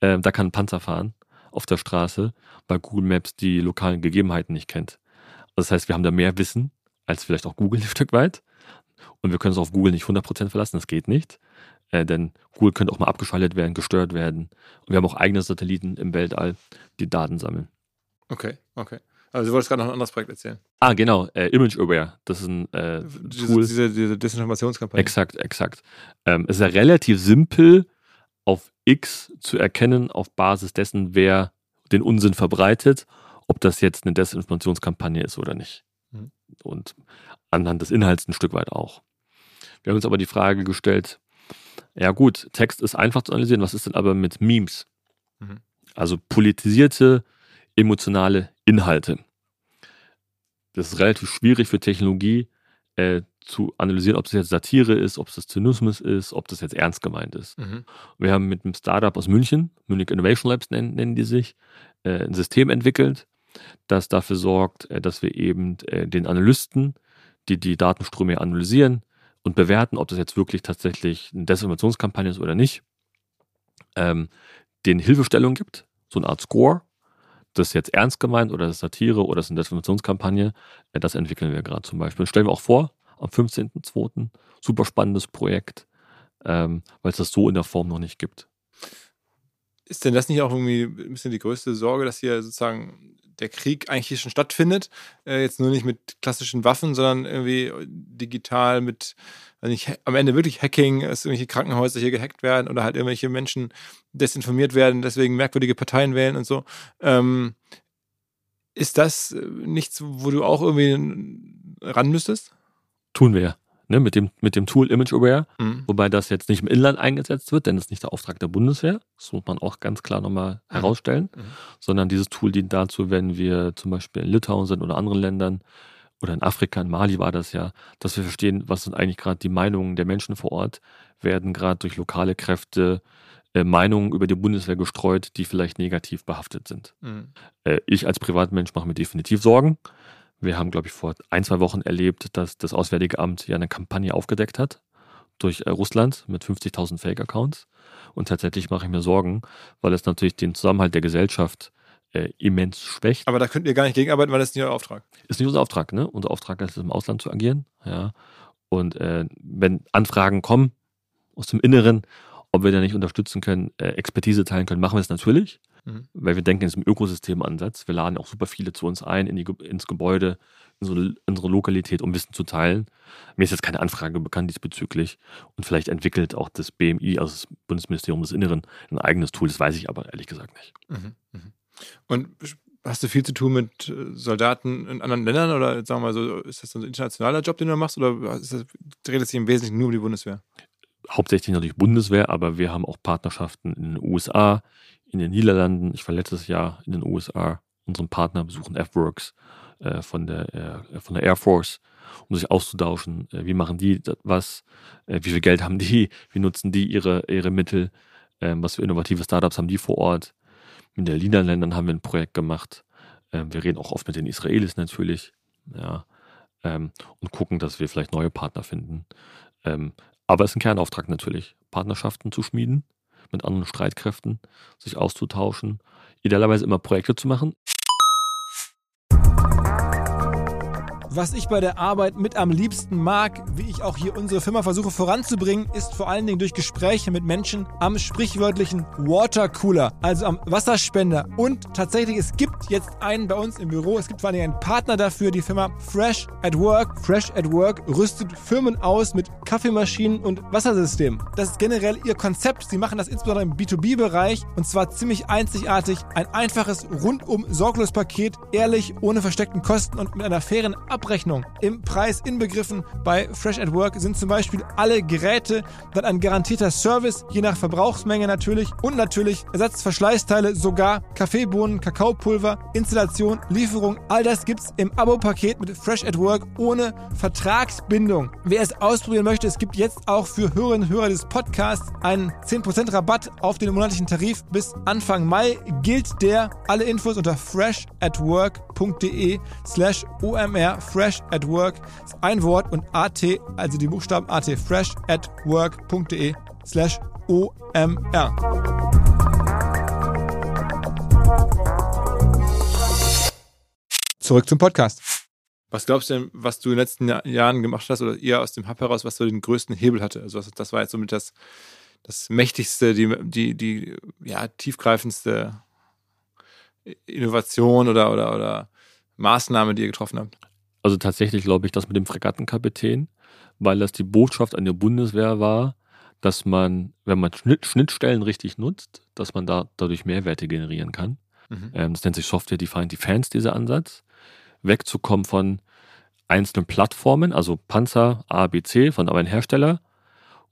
äh, da kann ein Panzer fahren auf der Straße, weil Google Maps die lokalen Gegebenheiten nicht kennt. Also das heißt, wir haben da mehr Wissen als vielleicht auch Google ein Stück weit. Und wir können uns auf Google nicht 100% verlassen, das geht nicht. Äh, denn Google könnte auch mal abgeschaltet werden, gestört werden. Und wir haben auch eigene Satelliten im Weltall, die Daten sammeln. Okay, okay. Also, du wolltest gerade noch ein anderes Projekt erzählen. Ah, genau, äh, Image Aware. Das ist ein äh, Diese, Tool. diese, diese Desinformationskampagne. Exakt, exakt. Ähm, es ist ja relativ simpel, auf X zu erkennen, auf Basis dessen, wer den Unsinn verbreitet, ob das jetzt eine Desinformationskampagne ist oder nicht. Mhm. Und anhand des Inhalts ein Stück weit auch. Wir haben uns aber die Frage gestellt, ja gut, Text ist einfach zu analysieren, was ist denn aber mit Memes? Mhm. Also politisierte, emotionale Inhalte. Das ist relativ schwierig für Technologie, äh, zu analysieren, ob es jetzt Satire ist, ob es das Zynismus ist, ob das jetzt ernst gemeint ist. Mhm. Wir haben mit einem Startup aus München, Munich Innovation Labs nennen, nennen die sich, äh, ein System entwickelt, das dafür sorgt, äh, dass wir eben äh, den Analysten, die die Datenströme analysieren und bewerten, ob das jetzt wirklich tatsächlich eine Desinformationskampagne ist oder nicht, ähm, den Hilfestellung gibt, so eine Art Score. Das jetzt ernst gemeint oder das ist Satire oder das ist eine Desinformationskampagne. Äh, das entwickeln wir gerade zum Beispiel. Stellen wir auch vor, am 15.02. Super spannendes Projekt, ähm, weil es das so in der Form noch nicht gibt. Ist denn das nicht auch irgendwie ein bisschen die größte Sorge, dass hier sozusagen der Krieg eigentlich hier schon stattfindet? Äh, jetzt nur nicht mit klassischen Waffen, sondern irgendwie digital mit, also nicht, am Ende wirklich Hacking, dass irgendwelche Krankenhäuser hier gehackt werden oder halt irgendwelche Menschen desinformiert werden, deswegen merkwürdige Parteien wählen und so. Ähm, ist das äh, nichts, wo du auch irgendwie ran müsstest? Tun wir ja ne, mit, dem, mit dem Tool Image Aware, Mhm. wobei das jetzt nicht im Inland eingesetzt wird, denn es ist nicht der Auftrag der Bundeswehr. Das muss man auch ganz klar nochmal herausstellen, Mhm. sondern dieses Tool dient dazu, wenn wir zum Beispiel in Litauen sind oder anderen Ländern oder in Afrika, in Mali war das ja, dass wir verstehen, was sind eigentlich gerade die Meinungen der Menschen vor Ort, werden gerade durch lokale Kräfte äh, Meinungen über die Bundeswehr gestreut, die vielleicht negativ behaftet sind. Mhm. Äh, ich als Privatmensch mache mir definitiv Sorgen. Wir haben, glaube ich, vor ein, zwei Wochen erlebt, dass das Auswärtige Amt ja eine Kampagne aufgedeckt hat durch äh, Russland mit 50.000 Fake-Accounts. Und tatsächlich mache ich mir Sorgen, weil es natürlich den Zusammenhalt der Gesellschaft äh, immens schwächt. Aber da könnt ihr gar nicht gegenarbeiten, weil das ist nicht euer Auftrag. Ist nicht unser Auftrag, ne? Unser Auftrag ist es, im Ausland zu agieren. Ja. Und äh, wenn Anfragen kommen aus dem Inneren, ob wir da nicht unterstützen können, äh, Expertise teilen können, machen wir es natürlich. Mhm. Weil wir denken in diesem Ökosystemansatz. Wir laden auch super viele zu uns ein, in die, ins Gebäude, in so unsere Lokalität, um Wissen zu teilen. Mir ist jetzt keine Anfrage bekannt diesbezüglich. Und vielleicht entwickelt auch das BMI, also das Bundesministerium des Inneren, ein eigenes Tool. Das weiß ich aber ehrlich gesagt nicht. Mhm. Mhm. Und hast du viel zu tun mit äh, Soldaten in anderen Ländern oder sagen wir mal so, ist das ein internationaler Job, den du machst oder ist das, dreht es sich im Wesentlichen nur um die Bundeswehr? hauptsächlich natürlich Bundeswehr, aber wir haben auch Partnerschaften in den USA, in den Niederlanden. Ich war letztes Jahr in den USA, unseren Partner besuchen F-Works äh, von, der, äh, von der Air Force, um sich auszutauschen. Äh, wie machen die was? Äh, wie viel Geld haben die? Wie nutzen die ihre, ihre Mittel? Ähm, was für innovative Startups haben die vor Ort? In den Niederländern haben wir ein Projekt gemacht. Ähm, wir reden auch oft mit den Israelis natürlich. Ja. Ähm, und gucken, dass wir vielleicht neue Partner finden. Ähm, aber es ist ein Kernauftrag natürlich, Partnerschaften zu schmieden mit anderen Streitkräften, sich auszutauschen, idealerweise immer Projekte zu machen. Was ich bei der Arbeit mit am liebsten mag, wie ich auch hier unsere Firma versuche voranzubringen, ist vor allen Dingen durch Gespräche mit Menschen am sprichwörtlichen Watercooler, also am Wasserspender. Und tatsächlich, es gibt jetzt einen bei uns im Büro, es gibt vor allen Dingen einen Partner dafür, die Firma Fresh at Work. Fresh at Work rüstet Firmen aus mit Kaffeemaschinen und Wassersystemen. Das ist generell ihr Konzept. Sie machen das insbesondere im B2B-Bereich und zwar ziemlich einzigartig. Ein einfaches, rundum sorglos Paket, ehrlich, ohne versteckten Kosten und mit einer fairen Abrechnung. Im Preis inbegriffen bei Fresh at Work sind zum Beispiel alle Geräte, dann ein garantierter Service, je nach Verbrauchsmenge natürlich und natürlich Ersatzverschleißteile, sogar Kaffeebohnen, Kakaopulver, Installation, Lieferung. All das gibt's im Abo-Paket mit Fresh at Work ohne Vertragsbindung. Wer es ausprobieren möchte, es gibt jetzt auch für Hörerinnen und Hörer des Podcasts einen 10% Rabatt auf den monatlichen Tarif bis Anfang Mai. Gilt der. Alle Infos unter freshatwork.de slash omr fresh at work ist ein Wort und at, also die Buchstaben at fresh at work.de slash omr. Zurück zum Podcast. Was glaubst du denn, was du in den letzten Jahr- Jahren gemacht hast oder ihr aus dem Hub heraus, was so den größten Hebel hatte? Also was, das war jetzt somit das, das mächtigste, die, die, die ja, tiefgreifendste Innovation oder, oder, oder Maßnahme, die ihr getroffen habt? Also tatsächlich glaube ich, das mit dem Fregattenkapitän, weil das die Botschaft an die Bundeswehr war, dass man, wenn man Schnitt, Schnittstellen richtig nutzt, dass man da dadurch Mehrwerte generieren kann. Mhm. Ähm, das nennt sich Software Defined Defense, dieser Ansatz. Wegzukommen von einzelnen Plattformen, also Panzer A, B, C von einem Hersteller.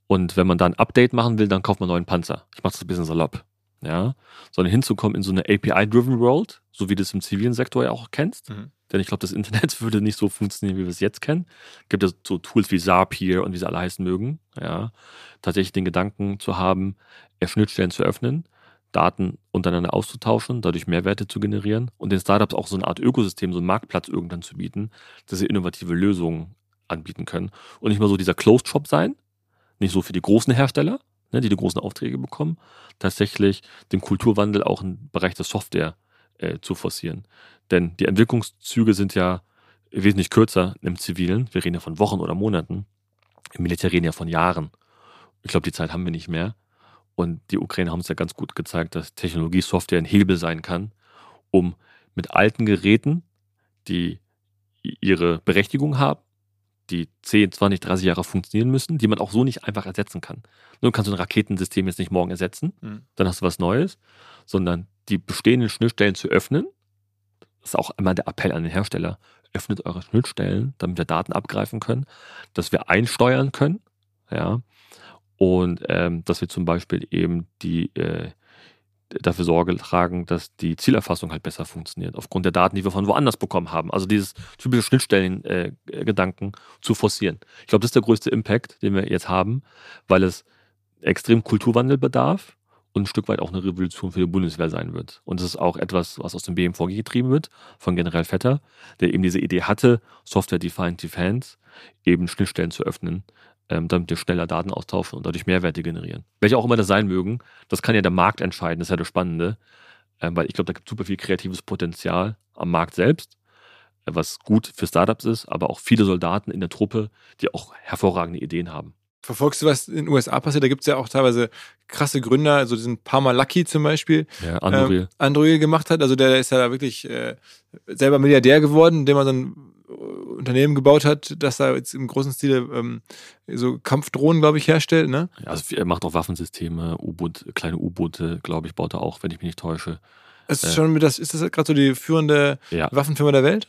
Und wenn man da ein Update machen will, dann kauft man einen neuen Panzer. Ich mache das ein bisschen salopp. Ja, sondern hinzukommen in so eine API-driven World, so wie du es im zivilen Sektor ja auch kennst. Mhm. Denn ich glaube, das Internet würde nicht so funktionieren, wie wir es jetzt kennen. Gibt es so Tools wie Zapier und wie sie alle heißen mögen. Ja, tatsächlich den Gedanken zu haben, äh, Schnittstellen zu öffnen, Daten untereinander auszutauschen, dadurch Mehrwerte zu generieren und den Startups auch so eine Art Ökosystem, so einen Marktplatz irgendwann zu bieten, dass sie innovative Lösungen anbieten können und nicht mal so dieser Closed Shop sein, nicht so für die großen Hersteller, ne, die die großen Aufträge bekommen, tatsächlich den Kulturwandel auch im Bereich der Software äh, zu forcieren. Denn die Entwicklungszüge sind ja wesentlich kürzer im Zivilen. Wir reden ja von Wochen oder Monaten. Im Militär reden ja von Jahren. Ich glaube, die Zeit haben wir nicht mehr. Und die Ukraine haben es ja ganz gut gezeigt, dass Technologie, Software ein Hebel sein kann, um mit alten Geräten, die ihre Berechtigung haben, die 10, 20, 30 Jahre funktionieren müssen, die man auch so nicht einfach ersetzen kann. Nur kannst du ein Raketensystem jetzt nicht morgen ersetzen, Mhm. dann hast du was Neues, sondern die bestehenden Schnittstellen zu öffnen. Das ist auch einmal der Appell an den Hersteller. Öffnet eure Schnittstellen, damit wir Daten abgreifen können, dass wir einsteuern können, ja, und ähm, dass wir zum Beispiel eben die äh, dafür Sorge tragen, dass die Zielerfassung halt besser funktioniert, aufgrund der Daten, die wir von woanders bekommen haben. Also dieses typische Schnittstellen-Gedanken zu forcieren. Ich glaube, das ist der größte Impact, den wir jetzt haben, weil es extrem Kulturwandel bedarf und ein Stück weit auch eine Revolution für die Bundeswehr sein wird. Und das ist auch etwas, was aus dem BMVG getrieben wird, von General Vetter, der eben diese Idee hatte, Software-Defined Defense, eben Schnittstellen zu öffnen, ähm, damit wir schneller Daten austauschen und dadurch Mehrwerte generieren. Welche auch immer das sein mögen, das kann ja der Markt entscheiden, das ist ja das Spannende, ähm, weil ich glaube, da gibt es super viel kreatives Potenzial am Markt selbst, äh, was gut für Startups ist, aber auch viele Soldaten in der Truppe, die auch hervorragende Ideen haben. Verfolgst du, was in den USA passiert? Da gibt es ja auch teilweise krasse Gründer, also diesen Parma Lucky zum Beispiel, Ja, Anduril. ähm, Anduril gemacht hat. Also der ist ja wirklich äh, selber Milliardär geworden, indem er so ein Unternehmen gebaut hat, das da jetzt im großen Stile ähm, so Kampfdrohnen, glaube ich, herstellt. Ne? Also er macht auch Waffensysteme, U-Boot, kleine U-Boote, glaube ich, baut er auch, wenn ich mich nicht täusche. Ist, Äh. schon, das, ist das gerade so die führende Ja, Waffenfirma der Welt?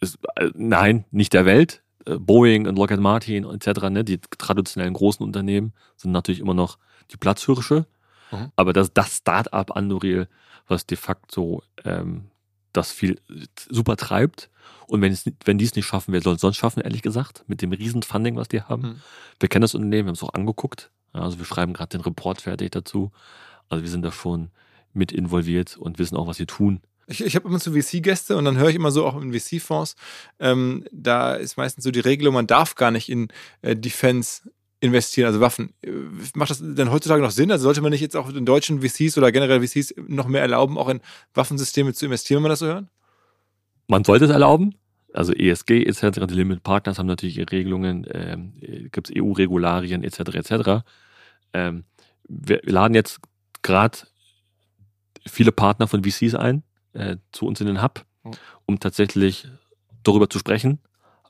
ist, äh, nein, nicht der Welt. Äh, Boeing und Lockheed Martin etc., ne, die traditionellen großen Unternehmen sind natürlich immer noch die Platzhirsche. Mhm. Aber das, das Start-up Anduril, was de facto ähm, das viel super treibt. Und wenn, es, wenn die es nicht schaffen, wer soll es sonst schaffen, ehrlich gesagt, mit dem riesen Funding, was die haben. Mhm. Wir kennen das Unternehmen, wir haben es auch angeguckt. Also wir schreiben gerade den Report fertig dazu. Also wir sind da schon mit involviert und wissen auch, was sie tun. Ich, ich habe immer so VC-Gäste und dann höre ich immer so auch in VC-Fonds, ähm, da ist meistens so die Regelung, man darf gar nicht in äh, Defense investieren, also Waffen. Macht das denn heutzutage noch Sinn? Also sollte man nicht jetzt auch den deutschen VCs oder generell VCs noch mehr erlauben, auch in Waffensysteme zu investieren, wenn man das so hört? Man sollte es erlauben. Also ESG etc., die Limit Partners haben natürlich ihre Regelungen, ähm, gibt es EU-Regularien etc. etc. Ähm, wir laden jetzt gerade viele Partner von VCs ein äh, zu uns in den Hub, um tatsächlich darüber zu sprechen,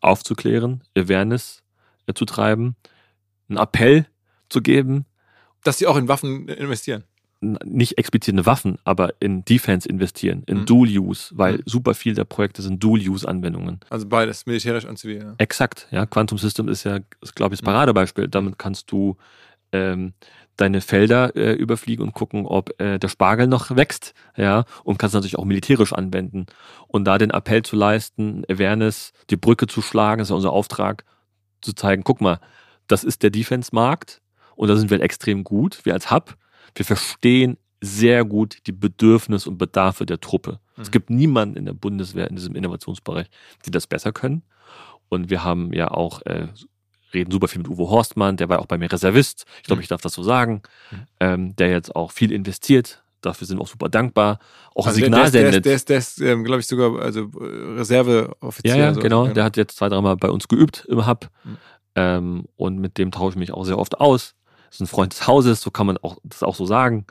aufzuklären, Awareness äh, zu treiben, einen Appell zu geben, Dass sie auch in Waffen investieren. nicht explizit in Waffen, aber in Defense investieren, in Mhm. Dual-Use, weil Mhm. super viel der Projekte sind Dual-Use-Anwendungen. Also beides, militärisch und zivil. Ja. Exakt, ja. Quantum System ist ja, glaube ich, das Mhm. Paradebeispiel. Damit kannst du ähm, deine Felder äh, überfliegen und gucken, ob äh, der Spargel noch wächst, ja, und kannst natürlich auch militärisch anwenden. Und da den Appell zu leisten, Awareness, die Brücke zu schlagen, ist ja unser Auftrag, zu zeigen, guck mal, das ist der Defense-Markt und da sind wir extrem gut, wir als Hub. Wir verstehen sehr gut die Bedürfnisse und Bedarfe der Truppe. Es Mhm. gibt niemanden in der Bundeswehr in diesem Innovationsbereich, die das besser können. Und wir haben ja auch, äh, reden super viel mit Uwe Horstmann, der war auch bei mir Reservist, ich glaube, Mhm. ich darf das so sagen, Mhm. ähm, der jetzt auch viel investiert. Dafür sind wir auch super dankbar. Auch ein Also der, Signal der, ist- der ist, der ist, der ist ähm, glaube ich, sogar also, äh, Reserveoffizier. Ja, ja, also, genau. Der hat jetzt zwei, dreimal bei uns geübt im Hub. Ähm, und mit dem tausche ich mich auch sehr oft aus. Ist ein Freund des Hauses, so kann man auch, das auch so sagen.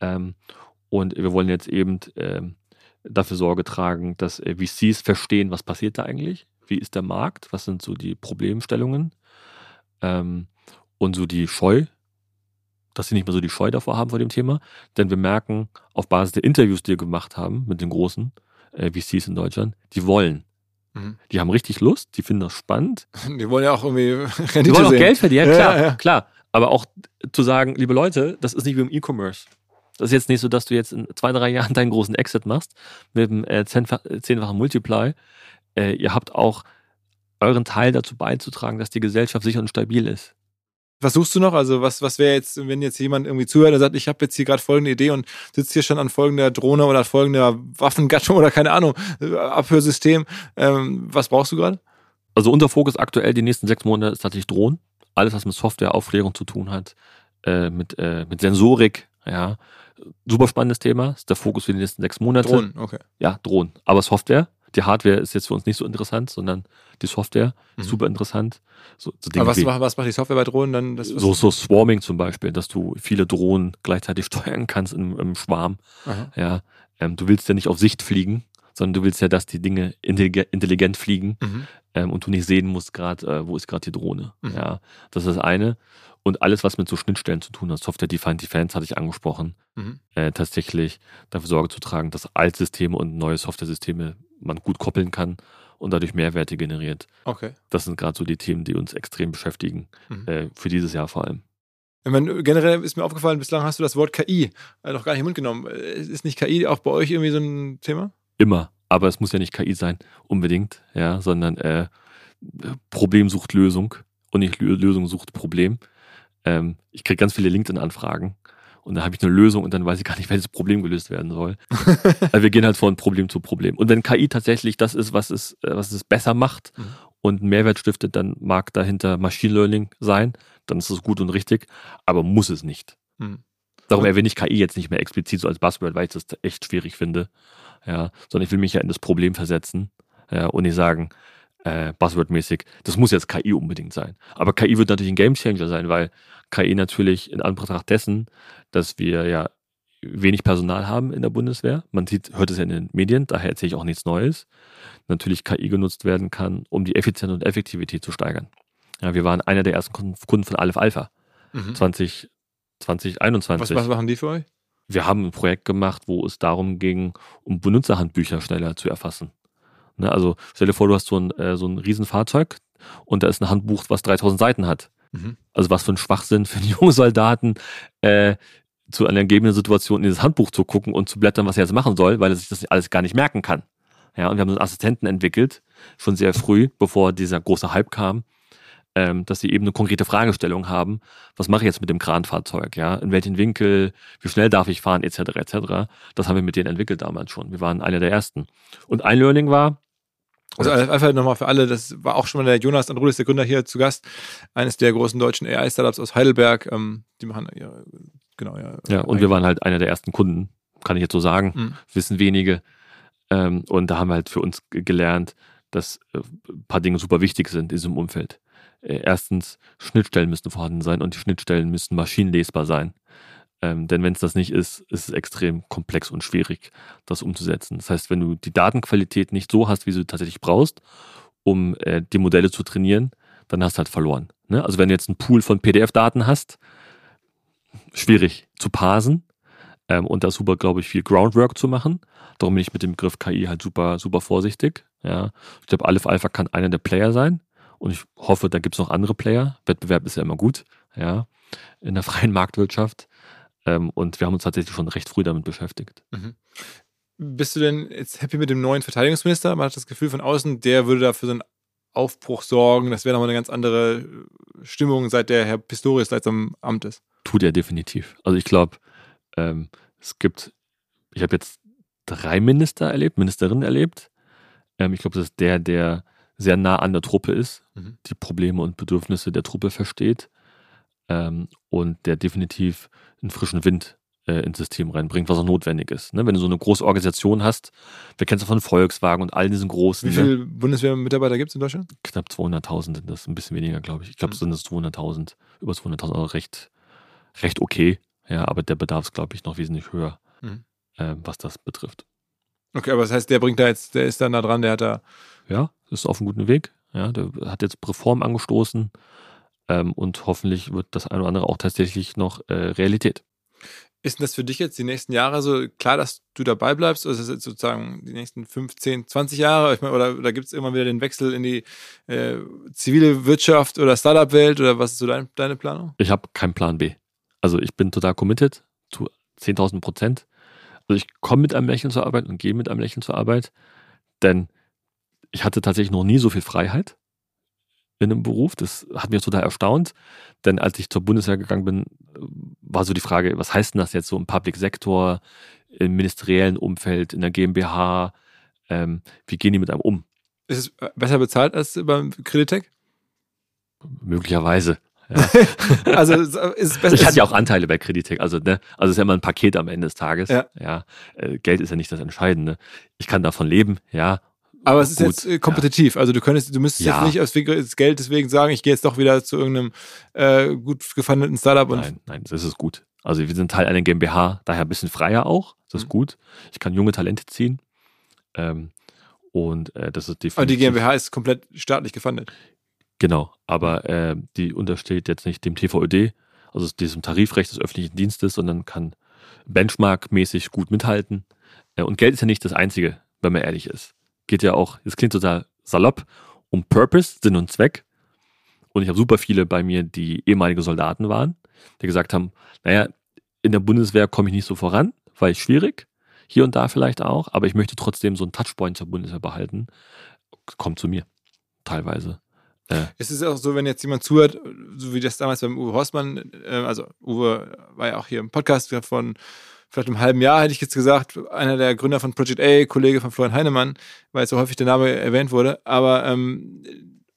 Ähm, und wir wollen jetzt eben ähm, dafür Sorge tragen, dass äh, VCs verstehen, was passiert da eigentlich, wie ist der Markt, was sind so die Problemstellungen ähm, und so die Scheu, dass sie nicht mehr so die Scheu davor haben vor dem Thema. Denn wir merken auf Basis der Interviews, die wir gemacht haben mit den großen äh, VCs in Deutschland, die wollen. Mhm. Die haben richtig Lust, die finden das spannend. Die wollen ja auch irgendwie Rendite Die wollen auch sehen. Geld verdienen, ja, Ja, klar, ja. klar. Aber auch zu sagen, liebe Leute, das ist nicht wie im E-Commerce. Das ist jetzt nicht so, dass du jetzt in zwei, drei Jahren deinen großen Exit machst mit einem zehnfach, äh, zehnfachen Multiply. Äh, ihr habt auch euren Teil dazu beizutragen, dass die Gesellschaft sicher und stabil ist. Was suchst du noch? Also was, was wäre jetzt, wenn jetzt jemand irgendwie zuhört und sagt, ich habe jetzt hier gerade folgende Idee und sitzt hier schon an folgender Drohne oder folgender Waffengattung oder keine Ahnung, äh, Abhörsystem. Ähm, was brauchst du gerade? Also unser Fokus aktuell die nächsten sechs Monate ist tatsächlich Drohnen. Alles, was mit Softwareaufklärung zu tun hat, äh, mit, äh, mit Sensorik, ja. Super spannendes Thema. Ist der Fokus für die nächsten sechs Monate. Drohnen, okay. Ja, Drohnen. Aber Software. Die Hardware ist jetzt für uns nicht so interessant, sondern die Software Mhm. super interessant. So, so Aber was macht, was macht die Software bei Drohnen dann? So, so Swarming zum Beispiel, dass du viele Drohnen gleichzeitig steuern kannst im, im Schwarm. Aha. Ja, ähm, du willst ja nicht auf Sicht fliegen, sondern du willst ja, dass die Dinge intellige- intelligent fliegen Mhm. ähm, und du nicht sehen musst gerade, äh, wo ist gerade die Drohne. Mhm. Ja, das ist das eine. Und alles, was mit so Schnittstellen zu tun hat, Software-Defined Defense hatte ich angesprochen, Mhm. äh, tatsächlich dafür Sorge zu tragen, dass Altsysteme und neue Software-Systeme man gut koppeln kann und dadurch Mehrwerte generiert. Okay. Das sind gerade so die Themen, die uns extrem beschäftigen, Mhm. äh, für dieses Jahr vor allem. Ich meine, generell ist mir aufgefallen, bislang hast du das Wort KI äh, noch gar nicht im Mund genommen. Äh, Ist nicht KI auch bei euch irgendwie so ein Thema? Immer. Aber es muss ja nicht KI sein, unbedingt, ja, sondern äh, Problem sucht Lösung und nicht Lö- Lösung sucht Problem. Ähm, ich kriege ganz viele LinkedIn-Anfragen und dann habe ich eine Lösung und dann weiß ich gar nicht, welches Problem gelöst werden soll. also wir gehen halt von Problem zu Problem. Und wenn KI tatsächlich das ist, was es, äh, was es besser macht Mhm. und einen Mehrwert stiftet, dann mag dahinter Machine Learning sein, dann ist es gut und richtig, aber muss es nicht. Mhm. Darum erwähne ich KI jetzt nicht mehr explizit so als Buzzword, weil ich das echt schwierig finde. Ja, sondern ich will mich ja in das Problem versetzen ja, und nicht sagen, äh, Buzzword-mäßig, das muss jetzt KI unbedingt sein. Aber KI wird natürlich ein Gamechanger sein, weil KI natürlich in Anbetracht dessen, dass wir ja wenig Personal haben in der Bundeswehr, man sieht, hört es ja in den Medien, daher erzähle ich auch nichts Neues, natürlich KI genutzt werden kann, um die Effizienz und Effektivität zu steigern. Ja, wir waren einer der ersten Kunden von Aleph Alpha Mhm. 20, 2021 Was, was machen die für euch? wir haben ein Projekt gemacht, wo es darum ging, um Benutzerhandbücher schneller zu erfassen. Ne, also stell dir vor, du hast so ein, äh, so ein Riesenfahrzeug und da ist ein Handbuch, was 3000 Seiten hat. Mhm. Also was für ein Schwachsinn für einen jungen Soldaten, äh, zu einer gegebenen Situation in dieses Handbuch zu gucken und zu blättern, was er jetzt machen soll, weil er sich das alles gar nicht merken kann. Ja, und wir haben so einen Assistenten entwickelt, schon sehr früh, bevor dieser große Hype kam, ähm, dass sie eben eine konkrete Fragestellung haben. Was mache ich jetzt mit dem Kranfahrzeug? Ja, in welchen Winkel? Wie schnell darf ich fahren? Etc. etc. Das haben wir mit denen entwickelt damals schon. Wir waren einer der ersten. Und ein Learning war, Also einfach nochmal für alle, das war auch schon mal der Jonas Andrulis, der Gründer hier zu Gast, eines der großen deutschen AI-Startups aus Heidelberg. Ähm, die machen ja, genau, ja. ja, und wir waren halt einer der ersten Kunden, kann ich jetzt so sagen. Mhm. wissen wenige. Ähm, und da haben wir halt für uns ge- gelernt, dass äh, ein paar Dinge super wichtig sind in diesem Umfeld. Äh, erstens, Schnittstellen müssen vorhanden sein und die Schnittstellen müssen maschinenlesbar sein. Ähm, denn wenn es das nicht ist, ist es extrem komplex und schwierig, das umzusetzen. Das heißt, wenn du die Datenqualität nicht so hast, wie du tatsächlich brauchst, um äh, die Modelle zu trainieren, dann hast du halt verloren. Ne? Also wenn du jetzt einen Pool von PDF-Daten hast, schwierig zu parsen, ähm, und da super, glaube ich, viel Groundwork zu machen. Darum bin ich mit dem Begriff KI halt super, super vorsichtig. Ja. Ich glaube, Aleph Alpha kann einer der Player sein. Und ich hoffe, da gibt es noch andere Player. Wettbewerb ist ja immer gut, ja, in der freien Marktwirtschaft. Ähm, und wir haben uns tatsächlich schon recht früh damit beschäftigt. Bist du denn jetzt happy mit dem neuen Verteidigungsminister? Man hat das Gefühl von außen, der würde da für so einen Aufbruch sorgen. Das wäre nochmal eine ganz andere äh, Stimmung, seit der Herr Pistorius jetzt am Amt ist. Tut er definitiv. Also ich glaube, ähm, es gibt, ich habe jetzt drei Minister erlebt, Ministerinnen erlebt. Ähm, ich glaube, das ist der, der sehr nah an der Truppe ist, Mhm. die Probleme und Bedürfnisse der Truppe versteht ähm, und der definitiv einen frischen Wind äh, ins System reinbringt, was auch notwendig ist. Ne? Wenn du so eine große Organisation hast, wir kennen es von Volkswagen und all diesen großen, Wie ne? viele Bundeswehrmitarbeiter gibt es in Deutschland? knapp 200.000 sind das, ein bisschen weniger, glaube ich. Ich glaube, es sind es 200.000, über 200.000, also recht, recht okay. Ja, aber der Bedarf ist, glaube ich, noch wesentlich höher, Mhm. äh, was das betrifft. Okay, aber das heißt, der bringt da jetzt, der ist dann da dran, der hat da. Ja, ist auf einem guten Weg. Ja, der hat jetzt Reform angestoßen ähm, und hoffentlich wird das eine oder andere auch tatsächlich noch äh, Realität. Ist denn das für dich jetzt die nächsten Jahre so klar, dass du dabei bleibst? Oder ist das jetzt sozusagen die nächsten 15, 20 Jahre? Ich meine, oder oder gibt es immer wieder den Wechsel in die äh, zivile Wirtschaft oder Startup-Welt? Oder was ist so dein, deine Planung? Ich habe keinen Plan B. Also ich bin total committed zu 10.000 Prozent. Also ich komme mit einem Lächeln zur Arbeit und gehe mit einem Lächeln zur Arbeit, denn ich hatte tatsächlich noch nie so viel Freiheit in einem Beruf. Das hat mich total erstaunt, denn als ich zur Bundeswehr gegangen bin, war so die Frage, was heißt denn das jetzt so im Public Sektor, im ministeriellen Umfeld, in der GmbH, ähm, wie gehen die mit einem um? Ist es äh, besser bezahlt als beim Creditec? Möglicherweise. Ja. Also ist es besser. Ich hatte ja auch Anteile bei Creditec, also ne, also es ist ja immer ein Paket am Ende des Tages. Ja. ja äh, Geld ist ja nicht das Entscheidende. Ich kann davon leben, ja, Aber es ist gut, jetzt äh, kompetitiv. Also du könntest, du müsstest Ja. jetzt nicht aus Geld deswegen sagen, ich gehe jetzt doch wieder zu irgendeinem äh, gut gefundeten Startup und Nein, nein, das ist gut. Also wir sind Teil einer GmbH, daher ein bisschen freier auch. Das ist Mhm. gut. Ich kann junge Talente ziehen. Ähm, und äh, das ist definitiv. aber die GmbH ist komplett staatlich gefundet. Genau, aber äh, die untersteht jetzt nicht dem TVÖD, also diesem Tarifrecht des öffentlichen Dienstes, sondern kann benchmarkmäßig gut mithalten. Äh, und Geld ist ja nicht das Einzige, wenn man ehrlich ist. Geht ja auch, das klingt total salopp, um Purpose, Sinn und Zweck. Und ich habe super viele bei mir, die ehemalige Soldaten waren, die gesagt haben, naja, in der Bundeswehr komme ich nicht so voran, weil ich schwierig, hier und da vielleicht auch, aber ich möchte trotzdem so einen Touchpoint zur Bundeswehr behalten. Kommt zu mir, teilweise. Es ist auch so, wenn jetzt jemand zuhört, so wie das damals beim Uwe Horstmann, äh, also Uwe war ja auch hier im Podcast von vielleicht einem halben Jahr, hätte ich jetzt gesagt, einer der Gründer von Project A, Kollege von Florian Heinemann, weil so häufig der Name erwähnt wurde, aber ähm,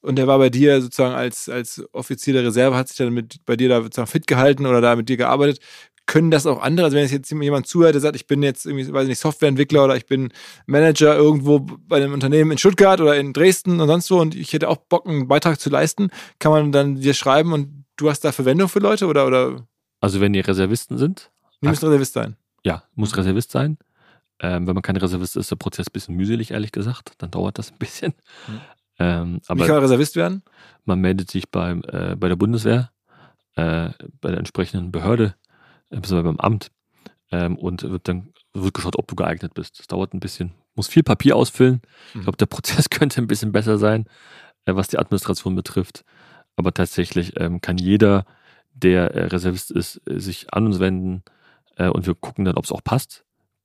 und der war bei dir sozusagen als, als Offizier der Reserve, hat sich dann mit bei dir da sozusagen fit gehalten oder da mit dir gearbeitet. Können das auch andere, also wenn jetzt jemand zuhört, der sagt, ich bin jetzt irgendwie, weiß ich nicht, Softwareentwickler oder ich bin Manager irgendwo bei einem Unternehmen in Stuttgart oder in Dresden und sonst wo und ich hätte auch Bock, einen Beitrag zu leisten, kann man dann dir schreiben und du hast da Verwendung für Leute oder, oder Also wenn ihr Reservisten sind, die müssen Reservist sein? Ja, muss Reservist sein. Ähm, wenn man kein Reservist ist, ist der Prozess ein bisschen mühselig, ehrlich gesagt. Dann dauert das ein bisschen. Mhm. Ähm, Wie kann aber man Reservist werden? man meldet sich beim, äh, bei der Bundeswehr, äh, bei der entsprechenden Behörde, äh, beziehungsweise beim Amt ähm, und wird dann wird geschaut, ob du geeignet bist. Das dauert ein bisschen. Muss viel Papier ausfüllen. Ich Mhm. glaube, der Prozess könnte ein bisschen besser sein, äh, was die Administration betrifft. Aber tatsächlich ähm, kann jeder, der äh, Reservist ist, äh, sich an uns wenden äh, und wir gucken dann, ob es auch passt.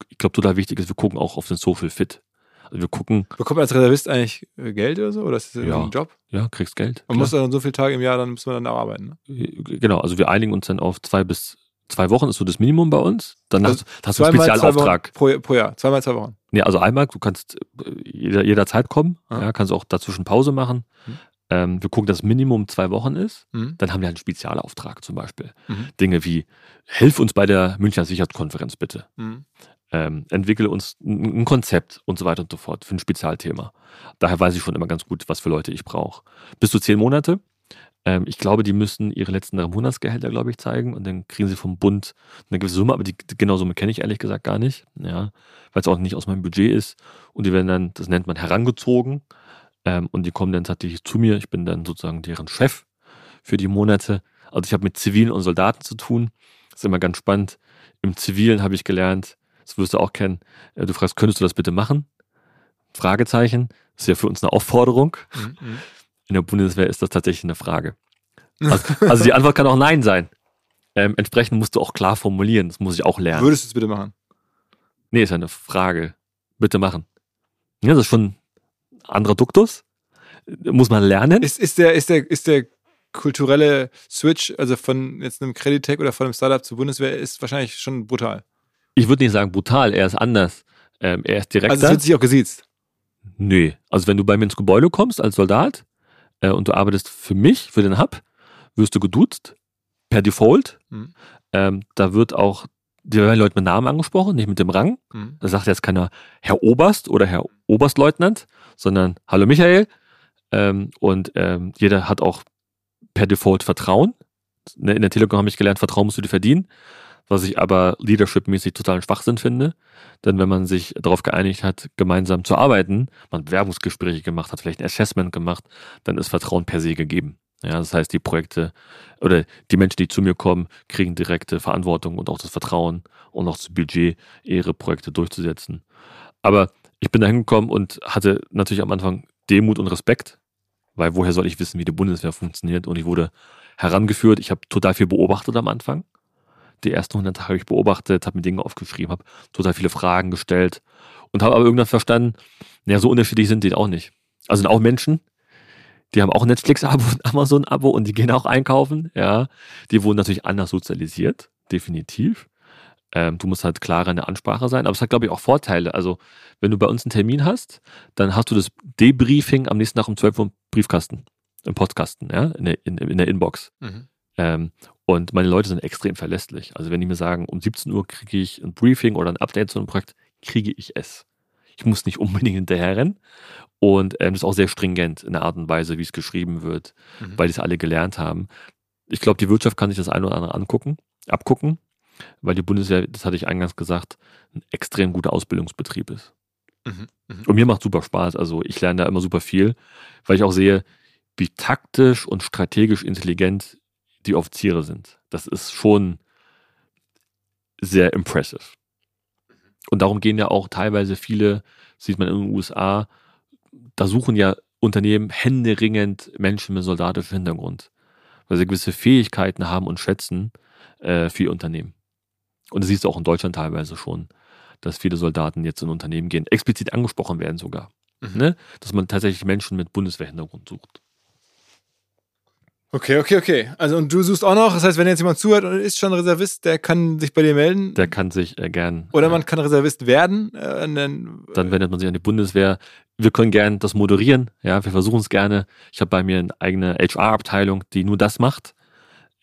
Ich glaube, total wichtig ist, wir gucken auch auf den Social Fit. Also wir gucken, Bekommt man als Reservist eigentlich äh, Geld oder so? Oder ist das Ja. ein Job? ja, kriegst Geld. Man klar. muss dann so viele Tage im Jahr, dann muss man dann auch arbeiten. Ne? Äh, Genau, also wir einigen uns dann auf zwei bis zwei Wochen ist so das Minimum bei uns. Dann Also hast, hast du einen Spezialauftrag. Pro, pro Jahr. Zweimal zwei Wochen. Nee, also einmal, du kannst äh, jeder, jederzeit kommen, Ah. ja, kannst auch dazwischen Pause machen. Mhm. Ähm, wir gucken, dass das Minimum zwei Wochen ist. Mhm. Dann haben wir einen Spezialauftrag zum Beispiel. Mhm. Dinge wie, hilf uns bei der Münchner Sicherheitskonferenz bitte. Mhm. Ähm, entwickle uns ein Konzept und so weiter und so fort für ein Spezialthema. Daher weiß ich schon immer ganz gut, was für Leute ich brauche. Bis zu zehn Monate. Ähm, ich glaube, die müssen ihre letzten drei Monatsgehälter, glaube ich, zeigen und dann kriegen sie vom Bund eine gewisse Summe, aber die die genaue Summe kenne ich ehrlich gesagt gar nicht, ja, weil es auch nicht aus meinem Budget ist. Und die werden dann, das nennt man herangezogen ähm, und die kommen dann tatsächlich zu mir. Ich bin dann sozusagen deren Chef für die Monate. Also ich habe mit Zivilen und Soldaten zu tun. Das ist immer ganz spannend. Im Zivilen habe ich gelernt, das wirst du auch kennen, äh, du fragst, könntest du das bitte machen? Fragezeichen. Das ist ja für uns eine Aufforderung. Mhm. Mhm. In der Bundeswehr ist das tatsächlich eine Frage. Also, also die Antwort kann auch Nein sein. Ähm, entsprechend musst du auch klar formulieren. Das muss ich auch lernen. Würdest du es bitte machen? Nee, ist ja eine Frage. Bitte machen. Ja, das ist schon anderer Duktus. Muss man lernen. Ist, ist, der, ist, der, ist der kulturelle Switch, also von jetzt einem Creditec oder von einem Startup zur Bundeswehr, ist wahrscheinlich schon brutal. Ich würde nicht sagen brutal, er ist anders. Ähm, er ist direkter. Also es wird sich auch gesiezt. Nö. Also wenn du bei mir ins Gebäude kommst als Soldat äh, und du arbeitest für mich, für den Hub, wirst du geduzt per Default. Mhm. Ähm, da wird auch, die werden Leute mit Namen angesprochen, nicht mit dem Rang. Mhm. Da sagt jetzt keiner Herr Oberst oder Herr Oberstleutnant, sondern Hallo Michael. Ähm, und ähm, jeder hat auch per Default Vertrauen. Ne, In der Telekom habe ich gelernt, Vertrauen musst du dir verdienen. Was ich aber leadership-mäßig totalen Schwachsinn finde. Denn wenn man sich darauf geeinigt hat, gemeinsam zu arbeiten, man Bewerbungsgespräche gemacht hat, vielleicht ein Assessment gemacht, dann ist Vertrauen per se gegeben. Ja, das heißt, die Projekte oder die Menschen, die zu mir kommen, kriegen direkte Verantwortung und auch das Vertrauen und auch das Budget, ihre Projekte durchzusetzen. Aber ich bin da hingekommen und hatte natürlich am Anfang Demut und Respekt, weil woher soll ich wissen, wie die Bundeswehr funktioniert? Und ich wurde herangeführt. Ich habe total viel beobachtet am Anfang. Die ersten 100 Tage habe ich beobachtet, habe mir Dinge aufgeschrieben, habe total viele Fragen gestellt und habe aber irgendwann verstanden, ja, so unterschiedlich sind die auch nicht. Also sind auch Menschen, die haben auch Netflix-Abo und Amazon-Abo und die gehen auch einkaufen, ja. Die wurden natürlich anders sozialisiert, definitiv. Ähm, du musst halt klarer in der Ansprache sein, aber es hat, glaube ich, auch Vorteile. Also, wenn du bei uns einen Termin hast, dann hast du das Debriefing am nächsten Tag um 12 Uhr im Briefkasten, im Podcasten, ja, in der, in, in der Inbox. Mhm. Ähm, und meine Leute sind extrem verlässlich. Also wenn die mir sagen, um 17 Uhr kriege ich ein Briefing oder ein Update zu einem Projekt, kriege ich es. Ich muss nicht unbedingt hinterherrennen. Und ähm, das ist auch sehr stringent in der Art und Weise, wie es geschrieben wird, mhm. weil die es alle gelernt haben. Ich glaube, die Wirtschaft kann sich das eine oder andere angucken, abgucken, weil die Bundeswehr, das hatte ich eingangs gesagt, ein extrem guter Ausbildungsbetrieb ist. Mhm. Mhm. Und mir macht super Spaß. Also ich lerne da immer super viel, weil ich auch sehe, wie taktisch und strategisch intelligent die Offiziere sind. Das ist schon sehr impressive. Und darum gehen ja auch teilweise viele, sieht man in den USA, da suchen ja Unternehmen händeringend Menschen mit soldatischem Hintergrund, weil sie gewisse Fähigkeiten haben und schätzen äh, für ihr Unternehmen. Und das siehst du auch in Deutschland teilweise schon, dass viele Soldaten jetzt in Unternehmen gehen, explizit angesprochen werden sogar. Mhm. Ne? Dass man tatsächlich Menschen mit Bundeswehrhintergrund sucht. Okay, okay, okay. Also und du suchst auch noch, das heißt, wenn jetzt jemand zuhört und ist schon Reservist, der kann sich bei dir melden. Der kann sich äh, gern. Oder man kann Reservist werden. Äh, dann, dann wendet man sich an die Bundeswehr. Wir können gern das moderieren. Ja, wir versuchen es gerne. Ich habe bei mir eine eigene HR-Abteilung, die nur das macht.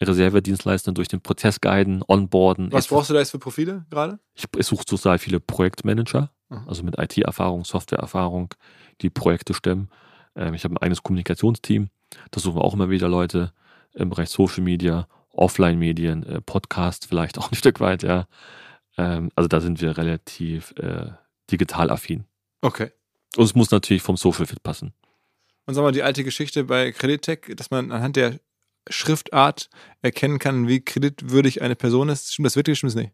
Reservedienstleister durch den Prozess guiden, onboarden. Was brauchst du da jetzt für Profile gerade? Ich, ich suche total viele Projektmanager, mhm. also mit IT-Erfahrung, Software-Erfahrung, die Projekte stemmen. Ähm, ich habe ein eigenes Kommunikationsteam da suchen wir auch immer wieder Leute im Bereich Social Media, Offline-Medien, äh, Podcast vielleicht auch ein Stück weit, ja. Ähm, also da sind wir relativ äh, digital affin. Okay. Und es muss natürlich vom Social Fit passen. Und sag mal, die alte Geschichte bei Creditec, dass man anhand der Schriftart erkennen kann, wie kreditwürdig eine Person ist. Stimmt das wirklich, stimmt das nicht?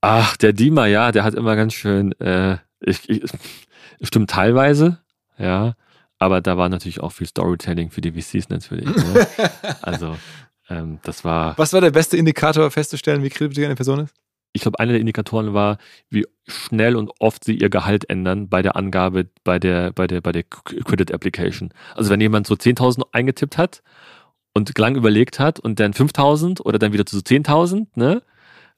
Ach, der Dima, ja, der hat immer ganz schön, äh, ich, ich, stimmt teilweise, ja. Aber da war natürlich auch viel Storytelling für die VCs natürlich. Ne? also ähm, das war. Was war der beste Indikator festzustellen, wie kritisch eine Person ist? Ich glaube, einer der Indikatoren war, wie schnell und oft sie ihr Gehalt ändern bei der Angabe, bei der, bei der, bei der Credit Application. Also wenn jemand so 10.000 eingetippt hat und lang überlegt hat und dann 5.000 oder dann wieder zu so 10.000, ne?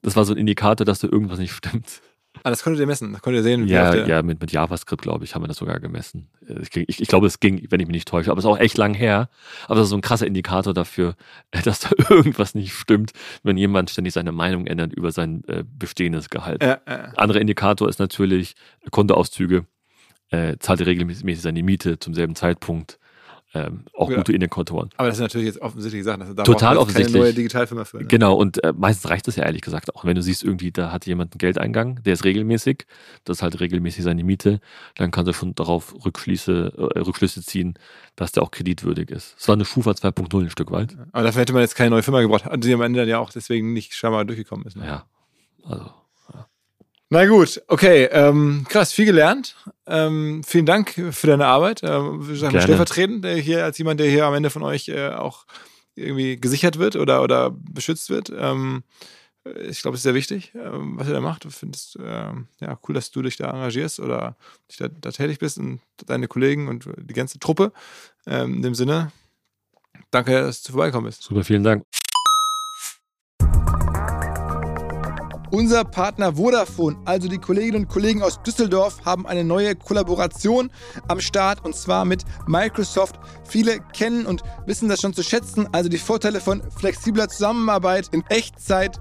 Das war so ein Indikator, dass da irgendwas nicht stimmt. Ah, das konntet ihr messen. Das konntet ihr sehen. Ja, ja mit, mit JavaScript, glaube ich, haben wir das sogar gemessen. Ich, ich, ich glaube, es ging, wenn ich mich nicht täusche, aber es ist auch echt lang her. Aber das ist so ein krasser Indikator dafür, dass da irgendwas nicht stimmt, wenn jemand ständig seine Meinung ändert über sein äh, bestehendes Gehalt. Äh, äh. Anderer Indikator ist natürlich Kontoauszüge. Äh, zahlt er regelmäßig seine Miete zum selben Zeitpunkt ähm, auch ja. gute Indikatoren. Aber das sind natürlich jetzt offensichtliche Sachen. Also da Total offensichtlich. Keine neue Digitalfirma für. Ne? Genau, und äh, meistens reicht das ja ehrlich gesagt auch. Wenn du siehst, irgendwie, da hat jemand einen Geldeingang, der ist regelmäßig, das ist halt regelmäßig seine Miete, dann kannst du schon darauf Rückschlüsse, äh, Rückschlüsse ziehen, dass der auch kreditwürdig ist. Es war eine Schufa 2.0 ein Stück weit. Aber dafür hätte man jetzt keine neue Firma gebraucht, die am Ende dann ja auch deswegen nicht scheinbar durchgekommen ist. Ne? Ja, also na gut, okay. Ähm, krass, viel gelernt. Ähm, vielen Dank für deine Arbeit. Ähm, sagen stellvertretend äh, hier als jemand, der hier am Ende von euch äh, auch irgendwie gesichert wird oder, oder beschützt wird. Ähm, ich glaube, es ist sehr wichtig, ähm, was ihr da macht. Ich finde es ähm, ja, cool, dass du dich da engagierst oder dich da, da, tätig bist und deine Kollegen und die ganze Truppe. Ähm, in dem Sinne, danke, dass du vorbeikommen bist. Super, vielen Dank. Unser Partner Vodafone, also die Kolleginnen und Kollegen aus Düsseldorf, haben eine neue Kollaboration am Start und zwar mit Microsoft. Viele kennen und wissen das schon zu schätzen, also die Vorteile von flexibler Zusammenarbeit in Echtzeit,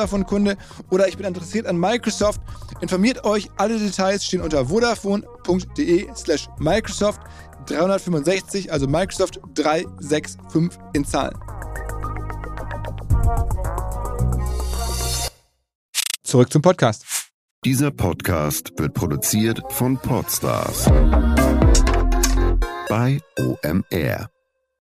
Vodafone-Kunde oder ich bin interessiert an Microsoft, informiert euch. Alle Details stehen unter vodafone.de slash Microsoft 365, also Microsoft 365 in Zahlen. Zurück zum Podcast. Dieser Podcast wird produziert von Podstars bei OMR.